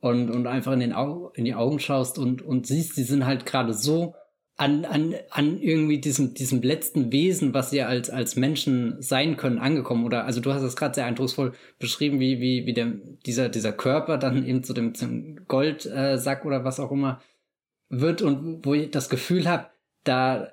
Und, und einfach in, den Au in die Augen schaust und, und siehst, die sind halt gerade so an, an, an irgendwie diesem, diesem letzten Wesen, was sie als, als Menschen sein können, angekommen. Oder, also du hast es gerade sehr eindrucksvoll beschrieben, wie, wie, wie der, dieser, dieser Körper dann eben zu dem, zum Goldsack äh, oder was auch immer wird und wo ich das Gefühl habe, da,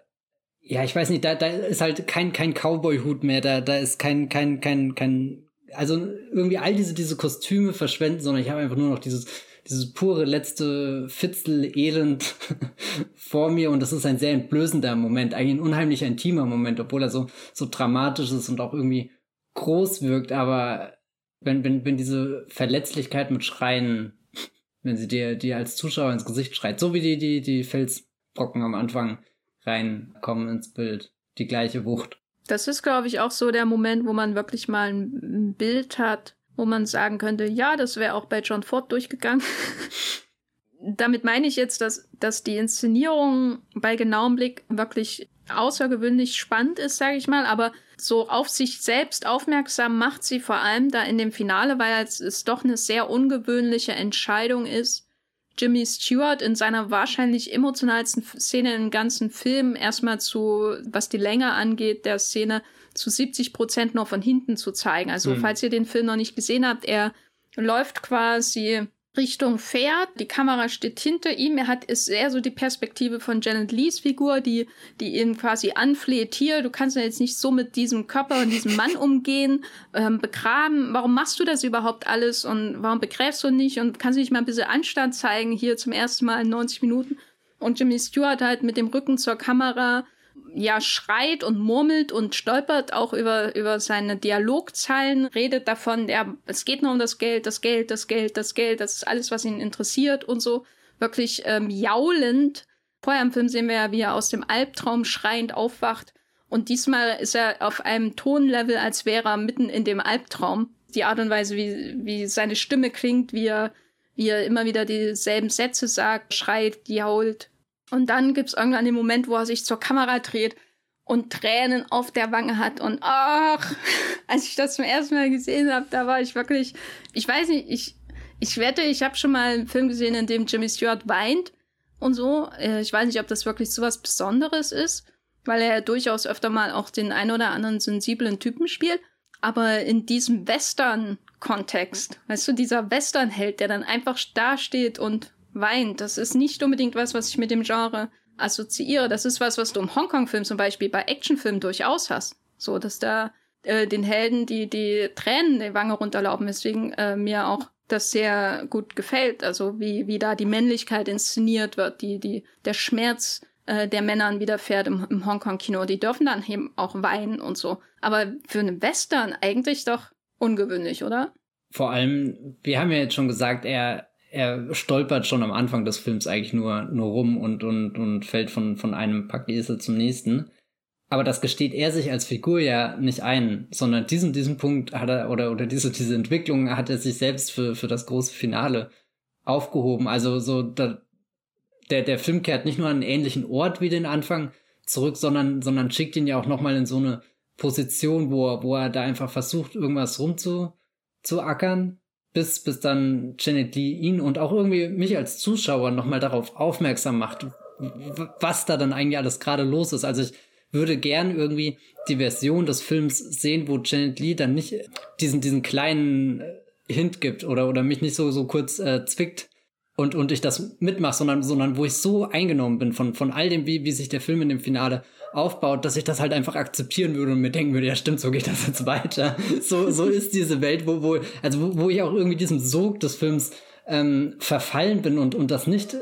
ja, ich weiß nicht, da, da ist halt kein, kein Cowboy-Hut mehr, da, da ist kein, kein, kein, kein, also irgendwie all diese, diese Kostüme verschwenden, sondern ich habe einfach nur noch dieses, dieses pure letzte Fitzel Elend vor mir und das ist ein sehr entblößender Moment, eigentlich ein unheimlich intimer Moment, obwohl er so, so dramatisch ist und auch irgendwie groß wirkt, aber wenn, wenn, wenn diese Verletzlichkeit mit Schreien, wenn sie dir, dir als Zuschauer ins Gesicht schreit, so wie die, die, die Felsbrocken am Anfang, reinkommen ins Bild. Die gleiche Wucht. Das ist, glaube ich, auch so der Moment, wo man wirklich mal ein Bild hat, wo man sagen könnte, ja, das wäre auch bei John Ford durchgegangen. Damit meine ich jetzt, dass, dass die Inszenierung bei genauem Blick wirklich außergewöhnlich spannend ist, sage ich mal, aber so auf sich selbst aufmerksam macht sie vor allem da in dem Finale, weil es doch eine sehr ungewöhnliche Entscheidung ist, Jimmy Stewart in seiner wahrscheinlich emotionalsten Szene im ganzen Film erstmal zu, was die Länge angeht, der Szene zu 70 Prozent nur von hinten zu zeigen. Also, mhm. falls ihr den Film noch nicht gesehen habt, er läuft quasi Richtung Pferd. Die Kamera steht hinter ihm. Er hat ist eher so die Perspektive von Janet Lees Figur, die, die ihn quasi anfleht. Hier, du kannst ja jetzt nicht so mit diesem Körper und diesem Mann umgehen, ähm, begraben. Warum machst du das überhaupt alles und warum begräbst du nicht und kannst du nicht mal ein bisschen Anstand zeigen hier zum ersten Mal in 90 Minuten? Und Jimmy Stewart halt mit dem Rücken zur Kamera ja schreit und murmelt und stolpert auch über, über seine Dialogzeilen, redet davon, ja, es geht nur um das Geld, das Geld, das Geld, das Geld, das ist alles, was ihn interessiert und so. Wirklich ähm, jaulend. Vorher im Film sehen wir ja, wie er aus dem Albtraum schreiend aufwacht. Und diesmal ist er auf einem Tonlevel, als wäre er mitten in dem Albtraum. Die Art und Weise, wie, wie seine Stimme klingt, wie er, wie er immer wieder dieselben Sätze sagt, schreit, jault, und dann gibt's irgendwann den Moment, wo er sich zur Kamera dreht und Tränen auf der Wange hat. Und ach, als ich das zum ersten Mal gesehen habe, da war ich wirklich, ich weiß nicht, ich, ich wette, ich habe schon mal einen Film gesehen, in dem Jimmy Stewart weint und so. Äh, ich weiß nicht, ob das wirklich so was Besonderes ist, weil er durchaus öfter mal auch den ein oder anderen sensiblen Typen spielt. Aber in diesem Western-Kontext, weißt du, dieser Western-Held, der dann einfach dasteht und weint. Das ist nicht unbedingt was, was ich mit dem Genre assoziiere. Das ist was, was du im Hongkong-Film zum Beispiel bei Actionfilmen durchaus hast. So, dass da äh, den Helden die, die Tränen die Wange runterlaufen, weswegen äh, mir auch das sehr gut gefällt. Also wie, wie da die Männlichkeit inszeniert wird, die, die, der Schmerz äh, der Männern widerfährt im, im Hongkong-Kino. Die dürfen dann eben auch weinen und so. Aber für einen Western eigentlich doch ungewöhnlich, oder? Vor allem, wir haben ja jetzt schon gesagt, er er stolpert schon am Anfang des Films eigentlich nur, nur rum und, und, und fällt von, von einem Packesel zum nächsten. Aber das gesteht er sich als Figur ja nicht ein, sondern diesen, diesen Punkt hat er, oder, oder diese, diese Entwicklung hat er sich selbst für, für das große Finale aufgehoben. Also so, da, der, der Film kehrt nicht nur an einen ähnlichen Ort wie den Anfang zurück, sondern, sondern schickt ihn ja auch nochmal in so eine Position, wo er, wo er da einfach versucht, irgendwas rumzu, zu ackern bis, bis dann Janet Lee ihn und auch irgendwie mich als Zuschauer nochmal darauf aufmerksam macht, was da dann eigentlich alles gerade los ist. Also ich würde gern irgendwie die Version des Films sehen, wo Janet Lee dann nicht diesen, diesen kleinen äh, Hint gibt oder, oder mich nicht so, so kurz äh, zwickt und, und ich das mitmache, sondern, sondern wo ich so eingenommen bin von, von all dem, wie, wie sich der Film in dem Finale aufbaut, dass ich das halt einfach akzeptieren würde und mir denken würde, ja stimmt, so geht das jetzt weiter. So, so ist diese Welt, wo, wo, also wo, wo ich auch irgendwie diesem Sog des Films ähm, verfallen bin und, und das nicht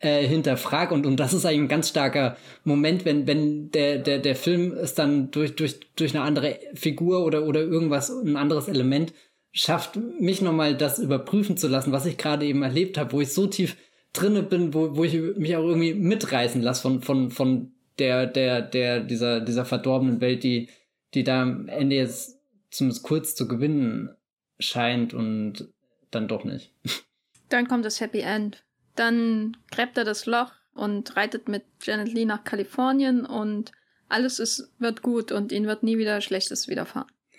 äh, hinterfrag und, und das ist eigentlich ein ganz starker Moment, wenn, wenn der, der, der Film es dann durch, durch, durch eine andere Figur oder, oder irgendwas, ein anderes Element schafft, mich nochmal das überprüfen zu lassen, was ich gerade eben erlebt habe, wo ich so tief drinne bin, wo, wo ich mich auch irgendwie mitreißen lasse von, von, von der, der, der, dieser, dieser verdorbenen Welt, die, die da am Ende jetzt zumindest kurz zu gewinnen scheint und dann doch nicht. Dann kommt das Happy End. Dann gräbt er das Loch und reitet mit Janet Lee nach Kalifornien und alles ist, wird gut und ihnen wird nie wieder Schlechtes widerfahren.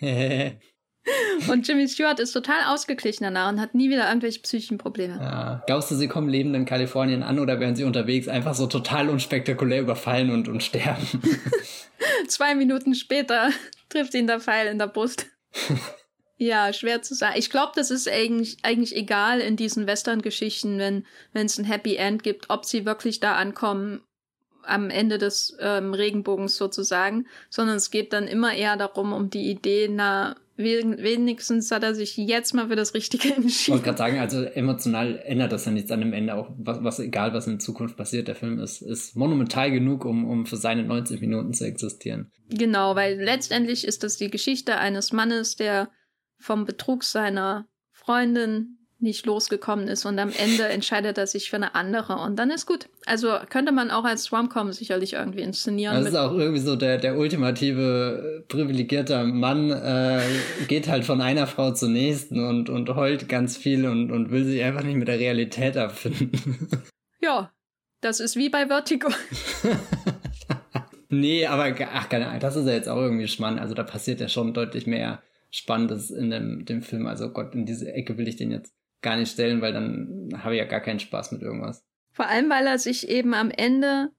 und Jimmy Stewart ist total ausgeglichen danach und hat nie wieder irgendwelche psychischen Probleme. Ja. Glaubst du, sie kommen lebend in Kalifornien an oder werden sie unterwegs einfach so total unspektakulär überfallen und, und sterben? Zwei Minuten später trifft ihn der Pfeil in der Brust. Ja, schwer zu sagen. Ich glaube, das ist eigentlich, eigentlich egal in diesen Western-Geschichten, wenn es ein Happy End gibt, ob sie wirklich da ankommen am Ende des ähm, Regenbogens sozusagen, sondern es geht dann immer eher darum, um die Idee, na, wenigstens hat er sich jetzt mal für das Richtige entschieden. Ich wollte gerade sagen, also emotional ändert das ja nichts an dem Ende auch, was, was egal was in Zukunft passiert, der Film ist, ist monumental genug, um, um für seine 90 Minuten zu existieren. Genau, weil letztendlich ist das die Geschichte eines Mannes, der vom Betrug seiner Freundin nicht losgekommen ist und am Ende entscheidet er sich für eine andere und dann ist gut. Also könnte man auch als Swamcom sicherlich irgendwie inszenieren. Das ist auch irgendwie so der, der ultimative privilegierte Mann äh, geht halt von einer Frau zur nächsten und, und heult ganz viel und, und will sich einfach nicht mit der Realität abfinden. Ja, das ist wie bei Vertigo. nee, aber ach, keine Ahnung, das ist ja jetzt auch irgendwie spannend. Also da passiert ja schon deutlich mehr Spannendes in dem, dem Film. Also Gott, in diese Ecke will ich den jetzt gar nicht stellen, weil dann habe ich ja gar keinen Spaß mit irgendwas. Vor allem, weil er sich eben am Ende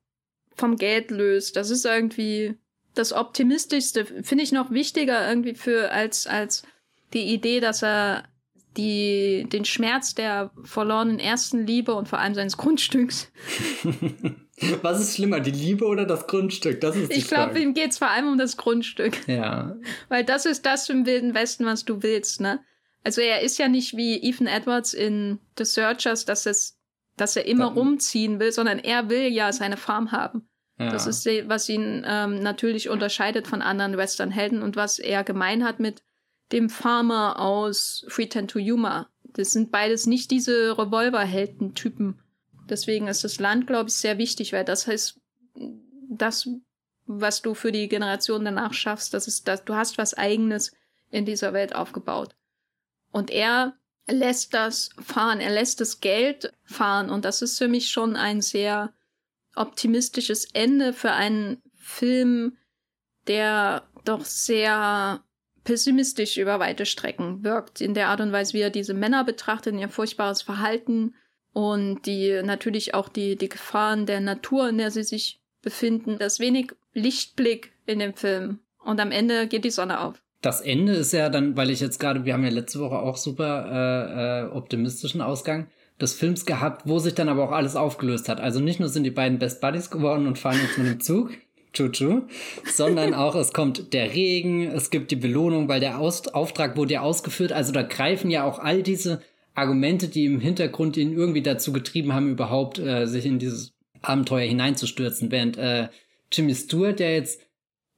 vom Geld löst. Das ist irgendwie das Optimistischste. Finde ich noch wichtiger irgendwie für als, als die Idee, dass er die, den Schmerz der verlorenen ersten Liebe und vor allem seines Grundstücks. Was ist schlimmer, die Liebe oder das Grundstück? Das ist die Ich glaube, ihm geht es vor allem um das Grundstück. Ja. Weil das ist das im Wilden Westen, was du willst, ne? Also er ist ja nicht wie Ethan Edwards in The Searchers, dass es, dass er immer Dann. rumziehen will, sondern er will ja seine Farm haben. Ja. Das ist, was ihn ähm, natürlich unterscheidet von anderen Western-Helden und was er gemein hat mit dem Farmer aus Freetown to Yuma. Das sind beides nicht diese Revolverhelden-Typen. Deswegen ist das Land, glaube ich, sehr wichtig, weil das heißt, das, was du für die Generation danach schaffst, das ist, das, du hast was Eigenes in dieser Welt aufgebaut. Und er lässt das fahren, er lässt das Geld fahren und das ist für mich schon ein sehr optimistisches Ende für einen Film, der doch sehr pessimistisch über weite Strecken wirkt, in der Art und Weise, wie er diese Männer betrachtet, ihr furchtbares Verhalten und die natürlich auch die, die Gefahren der Natur, in der sie sich befinden. Das wenig Lichtblick in dem Film. Und am Ende geht die Sonne auf. Das Ende ist ja dann, weil ich jetzt gerade, wir haben ja letzte Woche auch super äh, äh, optimistischen Ausgang des Films gehabt, wo sich dann aber auch alles aufgelöst hat. Also nicht nur sind die beiden Best Buddies geworden und fahren jetzt mit dem Zug, Chuchu, sondern auch es kommt der Regen, es gibt die Belohnung, weil der Aus Auftrag wurde ja ausgeführt. Also da greifen ja auch all diese Argumente, die im Hintergrund ihn irgendwie dazu getrieben haben, überhaupt äh, sich in dieses Abenteuer hineinzustürzen, während äh, Jimmy Stewart, der jetzt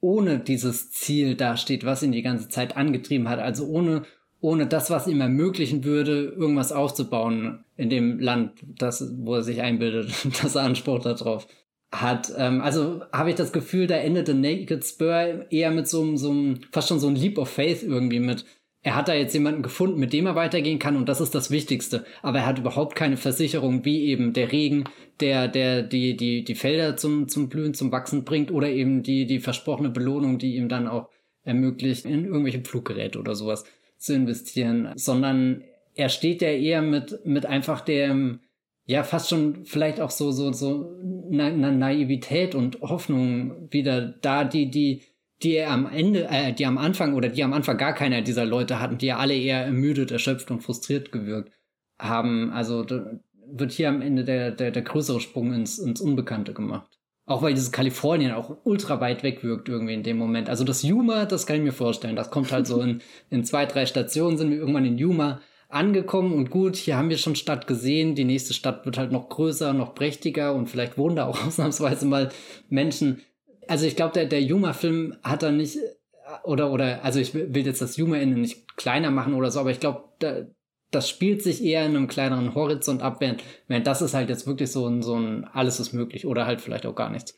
ohne dieses Ziel dasteht, was ihn die ganze Zeit angetrieben hat, also ohne ohne das, was ihm ermöglichen würde, irgendwas aufzubauen in dem Land, das, wo er sich einbildet, dass er Anspruch darauf hat. Ähm, also habe ich das Gefühl, da endete Naked Spur eher mit so einem, so einem, fast schon so ein Leap of Faith irgendwie mit. Er hat da jetzt jemanden gefunden, mit dem er weitergehen kann und das ist das Wichtigste. Aber er hat überhaupt keine Versicherung, wie eben der Regen, der, der die, die, die Felder zum, zum Blühen, zum Wachsen bringt oder eben die, die versprochene Belohnung, die ihm dann auch ermöglicht, in irgendwelche Fluggeräte oder sowas zu investieren, sondern er steht ja eher mit, mit einfach dem, ja fast schon vielleicht auch so so so na Naivität und Hoffnung wieder da, die die die er am Ende, äh, die am Anfang oder die am Anfang gar keiner dieser Leute hatten, die ja alle eher ermüdet, erschöpft und frustriert gewirkt haben. Also wird hier am Ende der, der, der größere Sprung ins, ins Unbekannte gemacht. Auch weil dieses Kalifornien auch ultra weit weg wirkt irgendwie in dem Moment. Also das Yuma, das kann ich mir vorstellen. Das kommt halt so in, in zwei, drei Stationen sind wir irgendwann in Yuma angekommen und gut, hier haben wir schon Stadt gesehen. Die nächste Stadt wird halt noch größer, noch prächtiger und vielleicht wohnen da auch ausnahmsweise mal Menschen. Also ich glaube, der, der Yuma-Film hat da nicht, oder, oder, also ich will jetzt das Yuma-Ende nicht kleiner machen oder so, aber ich glaube, da, das spielt sich eher in einem kleineren Horizont ab, während, während das ist halt jetzt wirklich so ein, so ein alles ist möglich oder halt vielleicht auch gar nichts.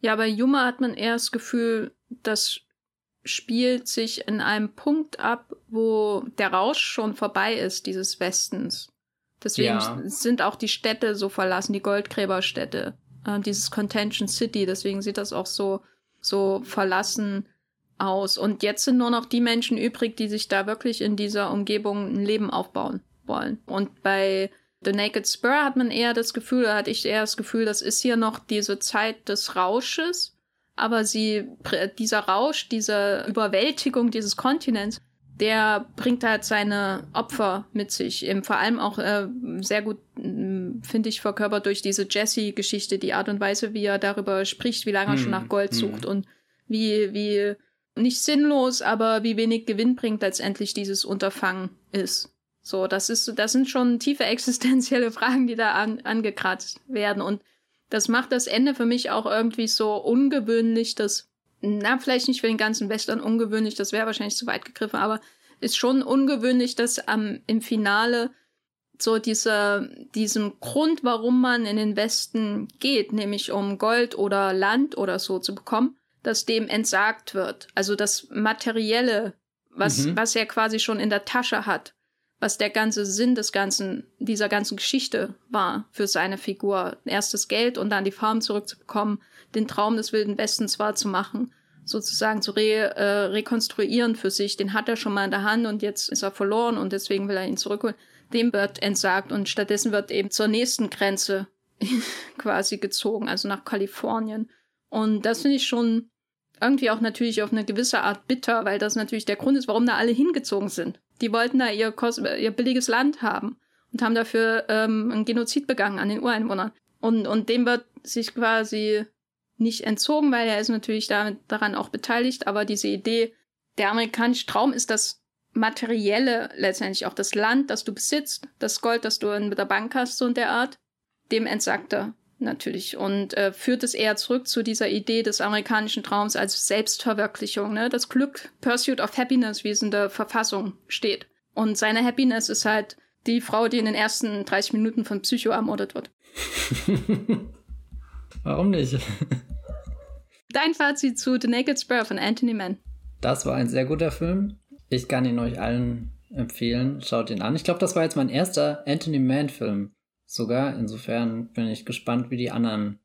Ja, bei Yuma hat man eher das Gefühl, dass spielt sich in einem Punkt ab, wo der Rausch schon vorbei ist, dieses Westens. Deswegen ja. sind auch die Städte so verlassen, die Goldgräberstädte. Äh, dieses Contention City. Deswegen sieht das auch so, so verlassen aus. Und jetzt sind nur noch die Menschen übrig, die sich da wirklich in dieser Umgebung ein Leben aufbauen wollen. Und bei The Naked Spur hat man eher das Gefühl, da hatte ich eher das Gefühl, das ist hier noch diese Zeit des Rausches, aber sie, dieser Rausch, diese Überwältigung dieses Kontinents, der bringt halt seine Opfer mit sich. Eben vor allem auch äh, sehr gut, mm, finde ich, verkörpert durch diese Jesse-Geschichte, die Art und Weise, wie er darüber spricht, wie lange er schon nach Gold hm. sucht und wie, wie nicht sinnlos, aber wie wenig Gewinn bringt letztendlich dieses Unterfangen ist. So, das ist, das sind schon tiefe existenzielle Fragen, die da an, angekratzt werden. Und das macht das Ende für mich auch irgendwie so ungewöhnlich, dass, na, vielleicht nicht für den ganzen Western ungewöhnlich, das wäre wahrscheinlich zu weit gegriffen, aber ist schon ungewöhnlich, dass am, im Finale so diese, diesem Grund, warum man in den Westen geht, nämlich um Gold oder Land oder so zu bekommen, dass dem entsagt wird. Also das Materielle, was, mhm. was er quasi schon in der Tasche hat was der ganze Sinn des ganzen, dieser ganzen Geschichte war für seine Figur. Erstes Geld und dann die Farm zurückzubekommen, den Traum des Wilden Westens wahrzumachen, sozusagen zu re, äh, rekonstruieren für sich. Den hat er schon mal in der Hand und jetzt ist er verloren und deswegen will er ihn zurückholen. Dem wird entsagt und stattdessen wird eben zur nächsten Grenze quasi gezogen, also nach Kalifornien. Und das finde ich schon irgendwie auch natürlich auf eine gewisse Art bitter, weil das natürlich der Grund ist, warum da alle hingezogen sind. Die wollten da ihr, ihr billiges Land haben und haben dafür ähm, einen Genozid begangen an den Ureinwohnern. Und, und dem wird sich quasi nicht entzogen, weil er ist natürlich damit, daran auch beteiligt, aber diese Idee, der amerikanische Traum ist das Materielle, letztendlich auch das Land, das du besitzt, das Gold, das du in der Bank hast, so in der Art, dem entsagt er natürlich und äh, führt es eher zurück zu dieser Idee des amerikanischen Traums als Selbstverwirklichung, ne? Das Glück, Pursuit of Happiness, wie es in der Verfassung steht. Und seine Happiness ist halt die Frau, die in den ersten 30 Minuten von Psycho ermordet wird. Warum nicht? Dein Fazit zu The Naked Spur von Anthony Mann. Das war ein sehr guter Film. Ich kann ihn euch allen empfehlen. Schaut ihn an. Ich glaube, das war jetzt mein erster Anthony Mann-Film sogar. Insofern bin ich gespannt, wie die anderen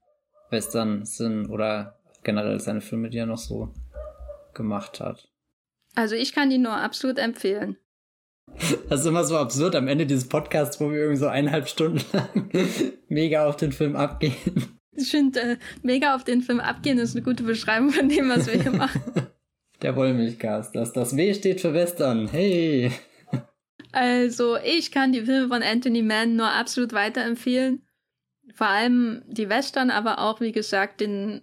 Western sind oder generell seine Filme, die er noch so gemacht hat. Also ich kann die nur absolut empfehlen. Das ist immer so absurd am Ende dieses Podcasts, wo wir irgendwie so eineinhalb Stunden lang mega auf den Film abgehen. Ich finde, äh, mega auf den Film abgehen ist eine gute Beschreibung von dem, was wir hier machen. Der Wollmilchcast. Das, das W steht für Western. Hey! Also, ich kann die Filme von Anthony Mann nur absolut weiterempfehlen. Vor allem die Western, aber auch, wie gesagt, den,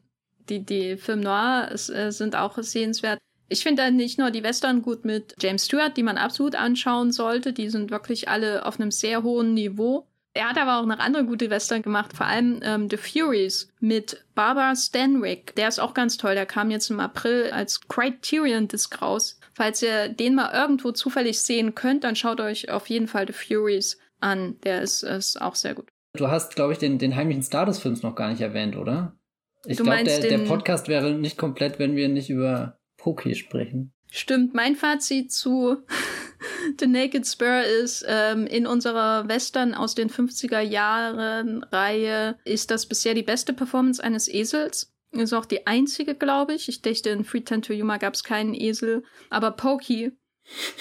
die, die Film Noir äh, sind auch sehenswert. Ich finde nicht nur die Western gut mit James Stewart, die man absolut anschauen sollte. Die sind wirklich alle auf einem sehr hohen Niveau. Er hat aber auch noch andere gute Western gemacht, vor allem ähm, The Furies mit Barbara Stanwyck. Der ist auch ganz toll. Der kam jetzt im April als Criterion Disc raus. Falls ihr den mal irgendwo zufällig sehen könnt, dann schaut euch auf jeden Fall The Furies an. Der ist, ist auch sehr gut. Du hast, glaube ich, den, den heimlichen Star des Films noch gar nicht erwähnt, oder? Ich glaube, der, der Podcast wäre nicht komplett, wenn wir nicht über Poki sprechen. Stimmt. Mein Fazit zu The Naked Spur ist, ähm, in unserer Western aus den 50er Jahren Reihe ist das bisher die beste Performance eines Esels. Ist auch die einzige, glaube ich. Ich dachte, in Free Ten to Yuma gab es keinen Esel. Aber Pokey,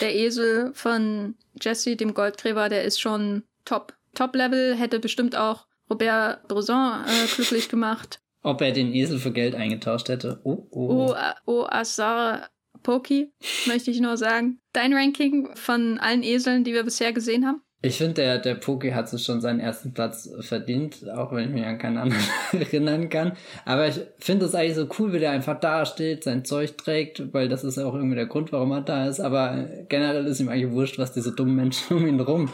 der Esel von Jesse, dem Goldgräber, der ist schon top. Top-Level, hätte bestimmt auch Robert Bresson äh, glücklich gemacht. Ob er den Esel für Geld eingetauscht hätte. Oh, oh. Oh, oh Azar Pokey, möchte ich nur sagen. Dein Ranking von allen Eseln, die wir bisher gesehen haben? Ich finde, der, der Poki hat sich schon seinen ersten Platz verdient, auch wenn ich mich an keinen anderen erinnern kann. Aber ich finde es eigentlich so cool, wie der einfach da steht, sein Zeug trägt, weil das ist ja auch irgendwie der Grund, warum er da ist. Aber generell ist ihm eigentlich wurscht, was diese dummen Menschen um ihn rum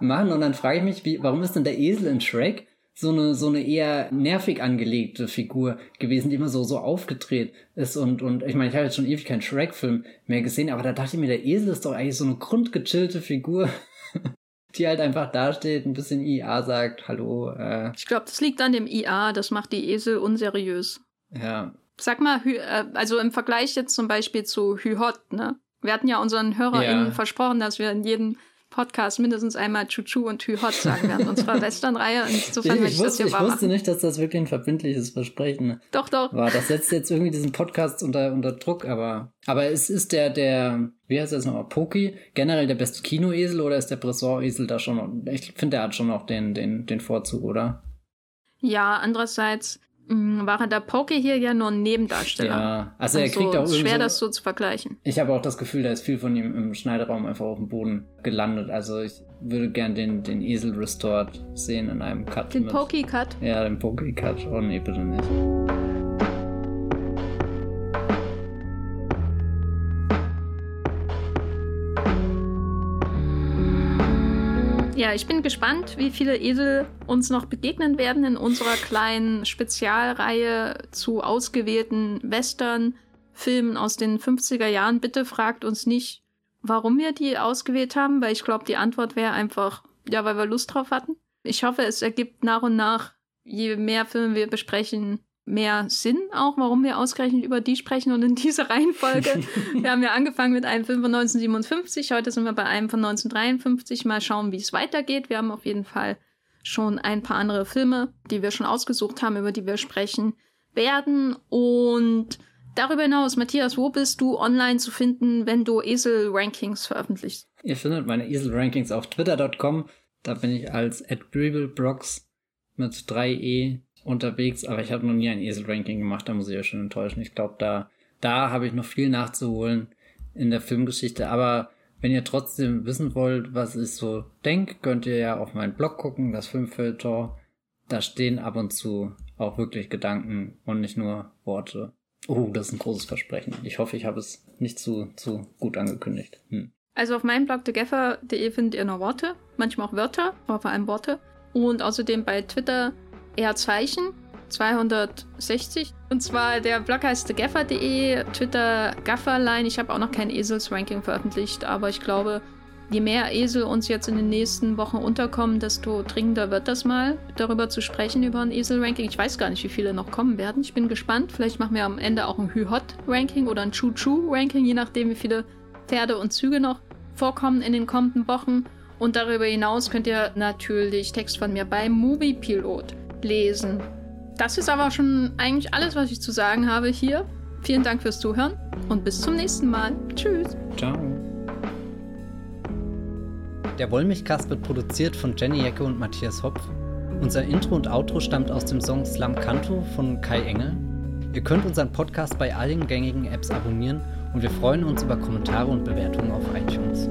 machen. Und dann frage ich mich, wie, warum ist denn der Esel in Shrek so eine, so eine eher nervig angelegte Figur gewesen, die immer so, so aufgedreht ist und, und ich meine, ich habe jetzt schon ewig keinen Shrek-Film mehr gesehen, aber da dachte ich mir, der Esel ist doch eigentlich so eine grundgechillte Figur die halt einfach dasteht, ein bisschen IA sagt, hallo. Äh. Ich glaube, das liegt an dem IA, das macht die Esel unseriös. Ja. Sag mal, äh, also im Vergleich jetzt zum Beispiel zu Hü Hot, ne? Wir hatten ja unseren HörerInnen ja. versprochen, dass wir in jedem Podcast mindestens einmal Chuchu und Hü Hot sagen werden. Zwar Western-Reihe. Insofern ich, ich wusste, das hier ich wusste nicht, dass das wirklich ein verbindliches Versprechen Doch, doch. war. Das setzt jetzt irgendwie diesen Podcast unter, unter Druck, aber, aber es ist der, der, wie heißt das nochmal, Poki, generell der beste Kinoesel oder ist der Bresson-Esel da schon, ich finde, der hat schon noch den, den, den Vorzug, oder? Ja, andererseits mh, war der Poke hier ja nur ein Nebendarsteller. Ja, also er kriegt also, auch ist irgendwie schwer, so, das so zu vergleichen. Ich habe auch das Gefühl, da ist viel von ihm im Schneideraum einfach auf dem Boden gelandet. Also ich würde gern den, den Esel restored sehen in einem Cut. Den mit, Poki-Cut. Ja, den Poki-Cut. Oh nee, bitte nicht. Ja, ich bin gespannt, wie viele Esel uns noch begegnen werden in unserer kleinen Spezialreihe zu ausgewählten Western-Filmen aus den 50er Jahren. Bitte fragt uns nicht, warum wir die ausgewählt haben, weil ich glaube, die Antwort wäre einfach, ja, weil wir Lust drauf hatten. Ich hoffe, es ergibt nach und nach, je mehr Filme wir besprechen, mehr Sinn auch, warum wir ausgerechnet über die sprechen und in dieser Reihenfolge. wir haben ja angefangen mit einem Film von 1957, heute sind wir bei einem von 1953. Mal schauen, wie es weitergeht. Wir haben auf jeden Fall schon ein paar andere Filme, die wir schon ausgesucht haben, über die wir sprechen werden. Und darüber hinaus, Matthias, wo bist du online zu finden, wenn du Esel-Rankings veröffentlichst? Ihr findet meine Esel-Rankings auf twitter.com. Da bin ich als @breeblebrox mit 3e unterwegs, aber ich habe noch nie ein Esel-Ranking gemacht, da muss ich euch schon enttäuschen. Ich glaube, da, da habe ich noch viel nachzuholen in der Filmgeschichte, aber wenn ihr trotzdem wissen wollt, was ich so denke, könnt ihr ja auf meinen Blog gucken, das Filmfilter. Da stehen ab und zu auch wirklich Gedanken und nicht nur Worte. Oh, das ist ein großes Versprechen. Ich hoffe, ich habe es nicht zu, zu gut angekündigt. Hm. Also auf meinem Blog thegaffer.de findet ihr noch Worte, manchmal auch Wörter, aber vor allem Worte. Und außerdem bei Twitter eher Zeichen 260. Und zwar der Blog heißt thegaffer.de, Twitter Gafferline. Ich habe auch noch kein Esels-Ranking veröffentlicht, aber ich glaube, je mehr Esel uns jetzt in den nächsten Wochen unterkommen, desto dringender wird das mal, darüber zu sprechen, über ein Esel-Ranking. Ich weiß gar nicht, wie viele noch kommen werden. Ich bin gespannt. Vielleicht machen wir am Ende auch ein Hü-Hot-Ranking oder ein Chu-Chu-Ranking, je nachdem, wie viele Pferde und Züge noch vorkommen in den kommenden Wochen. Und darüber hinaus könnt ihr natürlich Text von mir bei Movie Pilot lesen. Das ist aber schon eigentlich alles, was ich zu sagen habe hier. Vielen Dank fürs Zuhören und bis zum nächsten Mal. Tschüss. Ciao. Der Wollmilchcast wird produziert von Jenny Jecke und Matthias Hopf. Unser Intro und Outro stammt aus dem Song Slam Canto von Kai Engel. Ihr könnt unseren Podcast bei allen gängigen Apps abonnieren und wir freuen uns über Kommentare und Bewertungen auf iTunes.